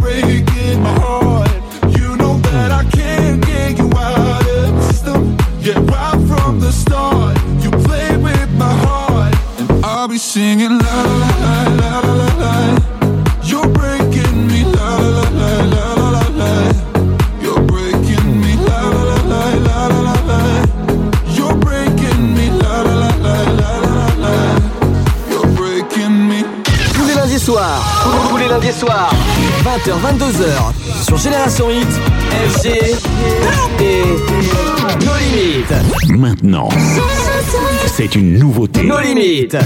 soir, 20h, 22h, sur Génération Hit, FG et nos limites. Maintenant, c'est une nouveauté. Nos limites.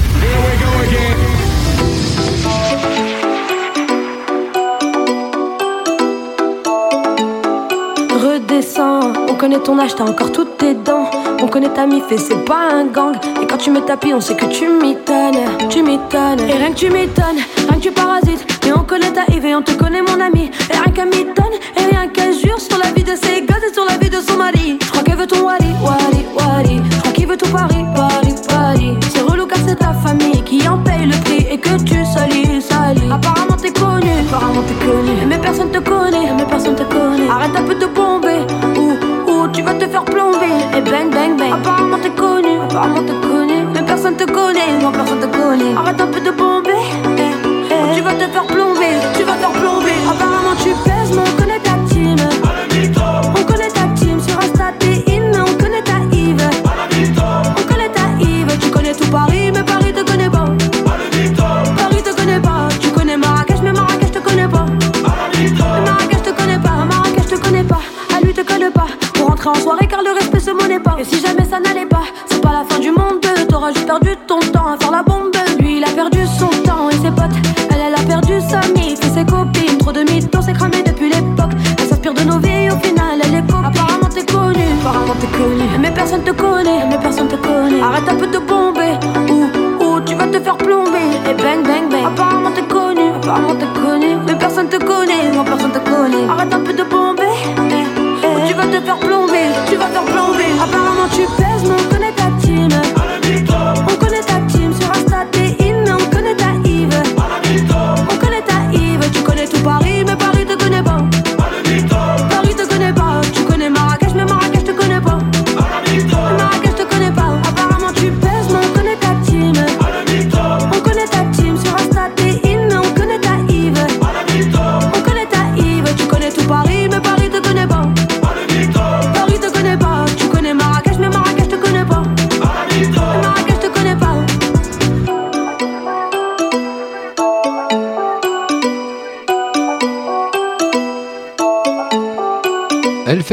Redescends, on connaît ton âge, t'as encore toutes tes dents. On connaît ta mif et c'est pas un gang. Et quand tu mets tapis, on sait que tu m'étonnes, tu m'étonnes. Et rien que tu m'étonnes, on te connaît mon ami. Et rien qu'elle m'étonne, et rien qu'elle jure sur la vie de ses gosses et sur la vie de son mari. Je crois qu'elle veut ton wali, wali, wali. Je crois qu'il veut tout Paris, Paris, Paris. C'est relou car c'est ta famille qui en paye le prix et que tu salis, salis. Apparemment t'es connu, apparemment t'es connu. Mais personne te connaît, mais personne te connaît. Arrête un peu de bomber, ou, ou tu vas te faire plomber? Et bang, bang, bang. Apparemment t'es connu, apparemment t'es connu. Mais personne te connaît, moi personne te connaît. Arrête un peu de bomber, eh, eh. tu vas te faire plomber, en soirée car le respect se monnaie pas. Et si jamais ça n'allait pas, c'est pas la fin du monde. T'auras juste perdu ton temps à faire la bombe. Lui il a perdu son temps et ses potes. Elle, elle a perdu sa mif et ses copines. Trop de mythos, c'est cramé depuis l'époque. Elle s'inspire de nos vies, au final elle est copine. Apparemment t'es connu, apparemment t'es connu. Mais personne te connaît, mais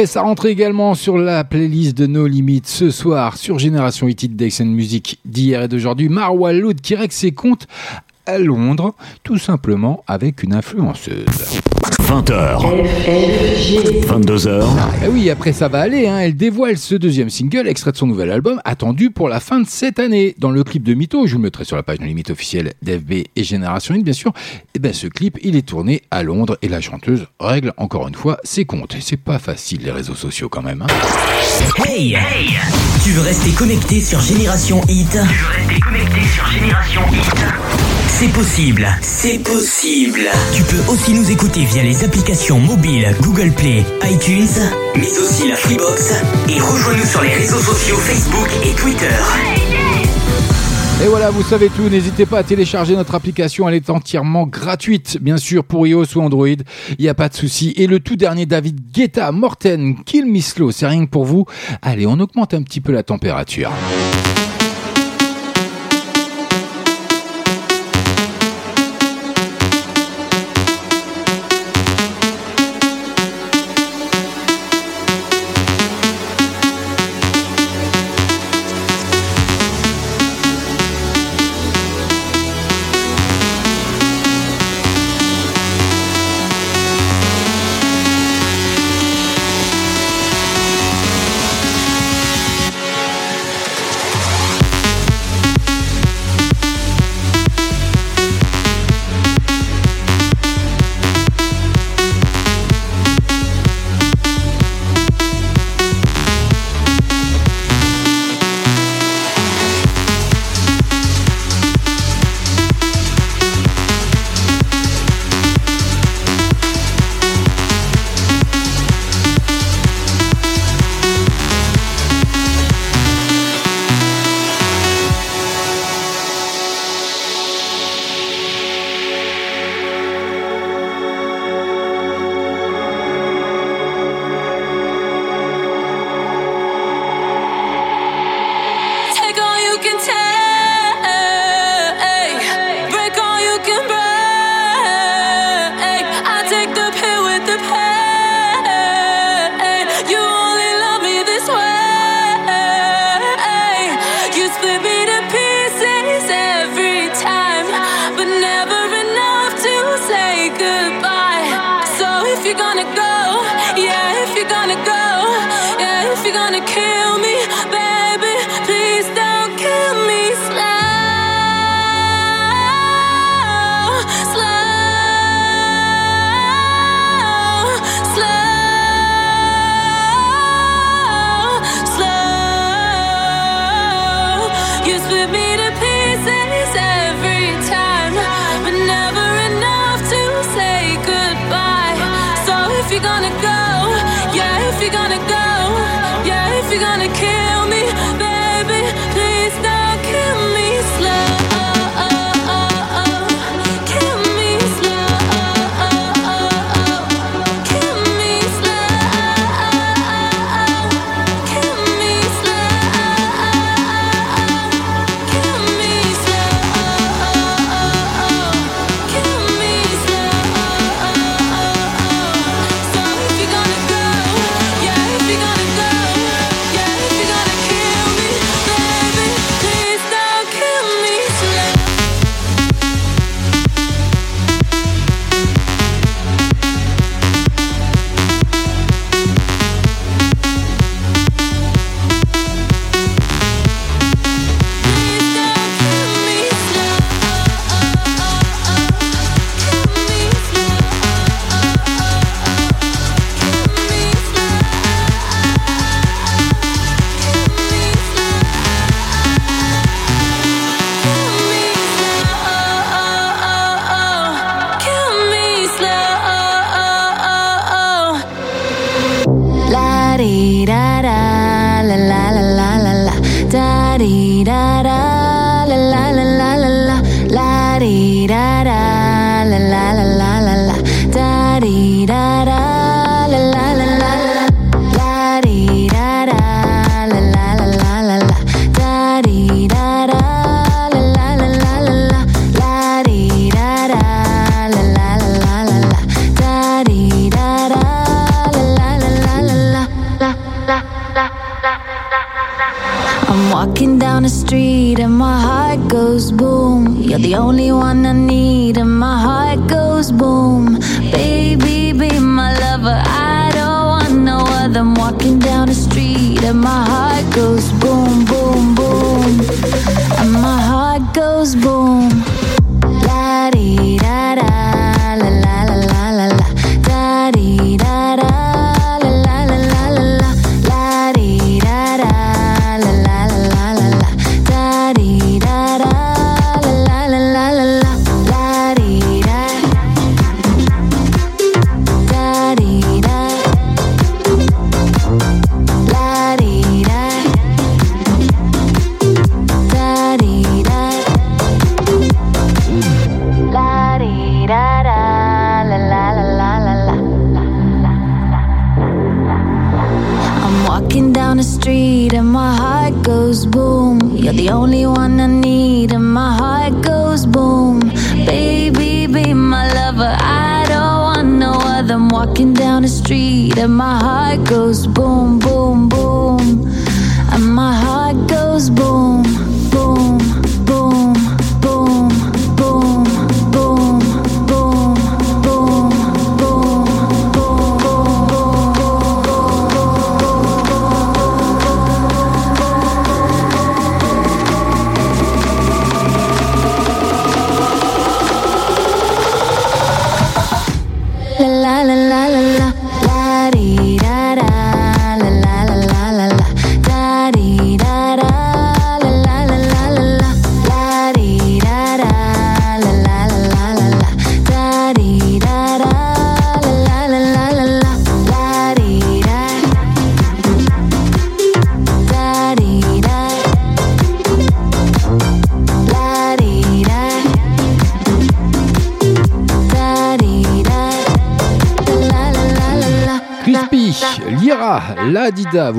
fait sa rentrée également sur la playlist de No Limites ce soir sur Génération Hit Dex Music d'hier et d'aujourd'hui. Marwa Loud qui règle ses comptes à Londres, tout simplement avec une influenceuse. 20h. 22h. Eh oui, après ça va aller, hein. elle dévoile ce deuxième single, extrait de son nouvel album, attendu pour la fin de cette année. Dans le clip de Mytho, je vous le mettrai sur la page de limite officielle d'FB et Génération Hit, bien sûr. Et ben ce clip, il est tourné à Londres et la chanteuse règle encore une fois ses comptes. Et c'est pas facile les réseaux sociaux quand même. hein. Hey, Tu veux rester connecté sur Génération Hit? Tu veux rester connecté sur Génération Hit? C'est possible, c'est possible. Tu peux aussi nous écouter via les applications mobiles Google Play, iTunes, mais aussi la Freebox. Et rejoins-nous sur les réseaux sociaux Facebook et Twitter. Et voilà, vous savez tout, n'hésitez pas à télécharger notre application, elle est entièrement gratuite, bien sûr, pour iOS ou Android, il n'y a pas de souci. Et le tout dernier David Guetta, Morten, Kill Me Slow, c'est rien que pour vous. Allez, on augmente un petit peu la température.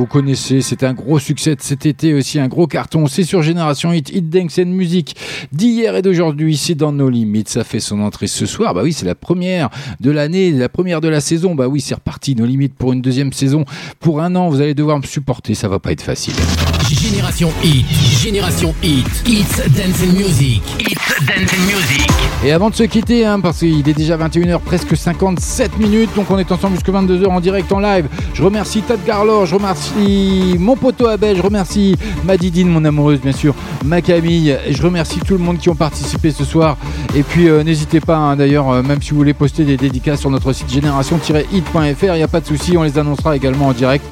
Vous connaissez, c'est un gros succès de cet été aussi, un gros carton. C'est sur Génération Hit, Hit Dance and Music d'hier et d'aujourd'hui. C'est dans nos limites. Ça fait son entrée ce soir. Bah oui, c'est la première de l'année, la première de la saison. Bah oui, c'est reparti. Nos limites pour une deuxième saison. Pour un an, vous allez devoir me supporter. Ça va pas être facile. Génération Hit, Génération Hit, It's Dance and Music, It's Dance and Music. Et avant de se quitter, hein, parce qu'il est déjà 21h, presque 57 minutes, donc on est ensemble jusqu'à 22h en direct en live. Je remercie Tad Garlor, je remercie mon poteau Abel, je remercie ma Didine, mon amoureuse, bien sûr, ma Camille, je remercie tout le monde qui ont participé ce soir. Et puis euh, n'hésitez pas, hein, d'ailleurs, euh, même si vous voulez poster des dédicaces sur notre site génération-hit.fr, il n'y a pas de souci, on les annoncera également en direct.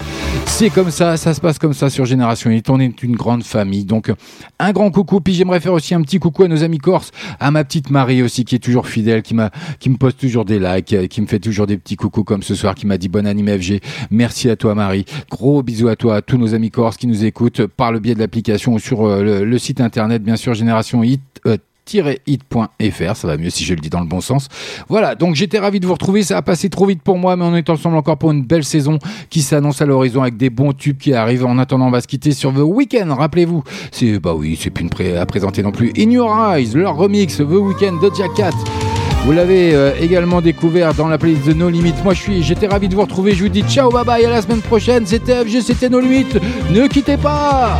C'est comme ça, ça se passe comme ça sur Génération Hit. On est une grande famille. Donc, un grand coucou. Puis j'aimerais faire aussi un petit coucou à nos amis corses, à ma petite Marie aussi, qui est toujours fidèle, qui me poste toujours des likes, euh, qui me fait toujours des petits coucous comme ce soir, qui m'a dit bonne anime FG. Merci à toi, Marie. Gros bisous à toi, à tous nos amis corses qui nous écoutent par le biais de l'application ou sur euh, le, site internet, bien sûr, Génération Hit. euh, hit.fr, ça va mieux si je le dis dans le bon sens. Voilà, donc j'étais ravi de vous retrouver, ça a passé trop vite pour moi, mais on est ensemble encore pour une belle saison qui s'annonce à l'horizon avec des bons tubes qui arrivent. En attendant, on va se quitter sur The Weeknd, rappelez-vous. C'est, bah oui, c'est plus une pré- à présenter non plus. In Your Eyes, leur remix, The Weeknd de Cat. Vous l'avez euh, également découvert dans la playlist de No Limites. Moi, je suis, j'étais ravi de vous retrouver. Je vous dis ciao, bye bye, à la semaine prochaine. C'était FG, c'était No Limites. Ne quittez pas!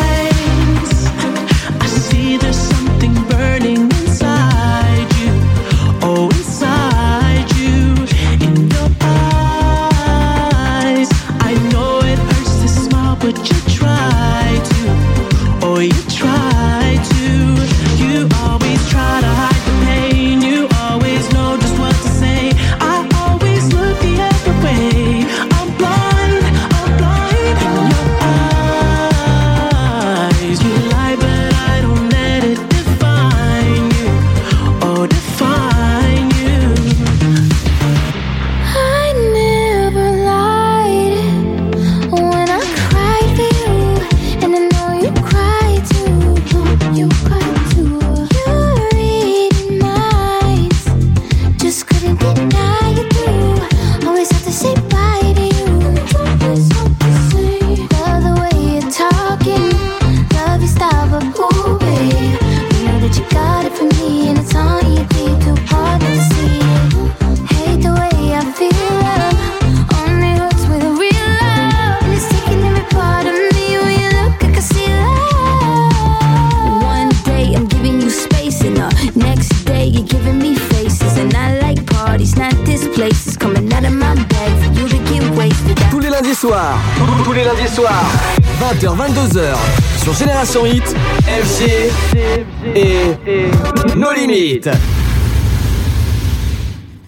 tous les lundis soirs, 20h, 22h, sur Génération Hit, FG et No Limites.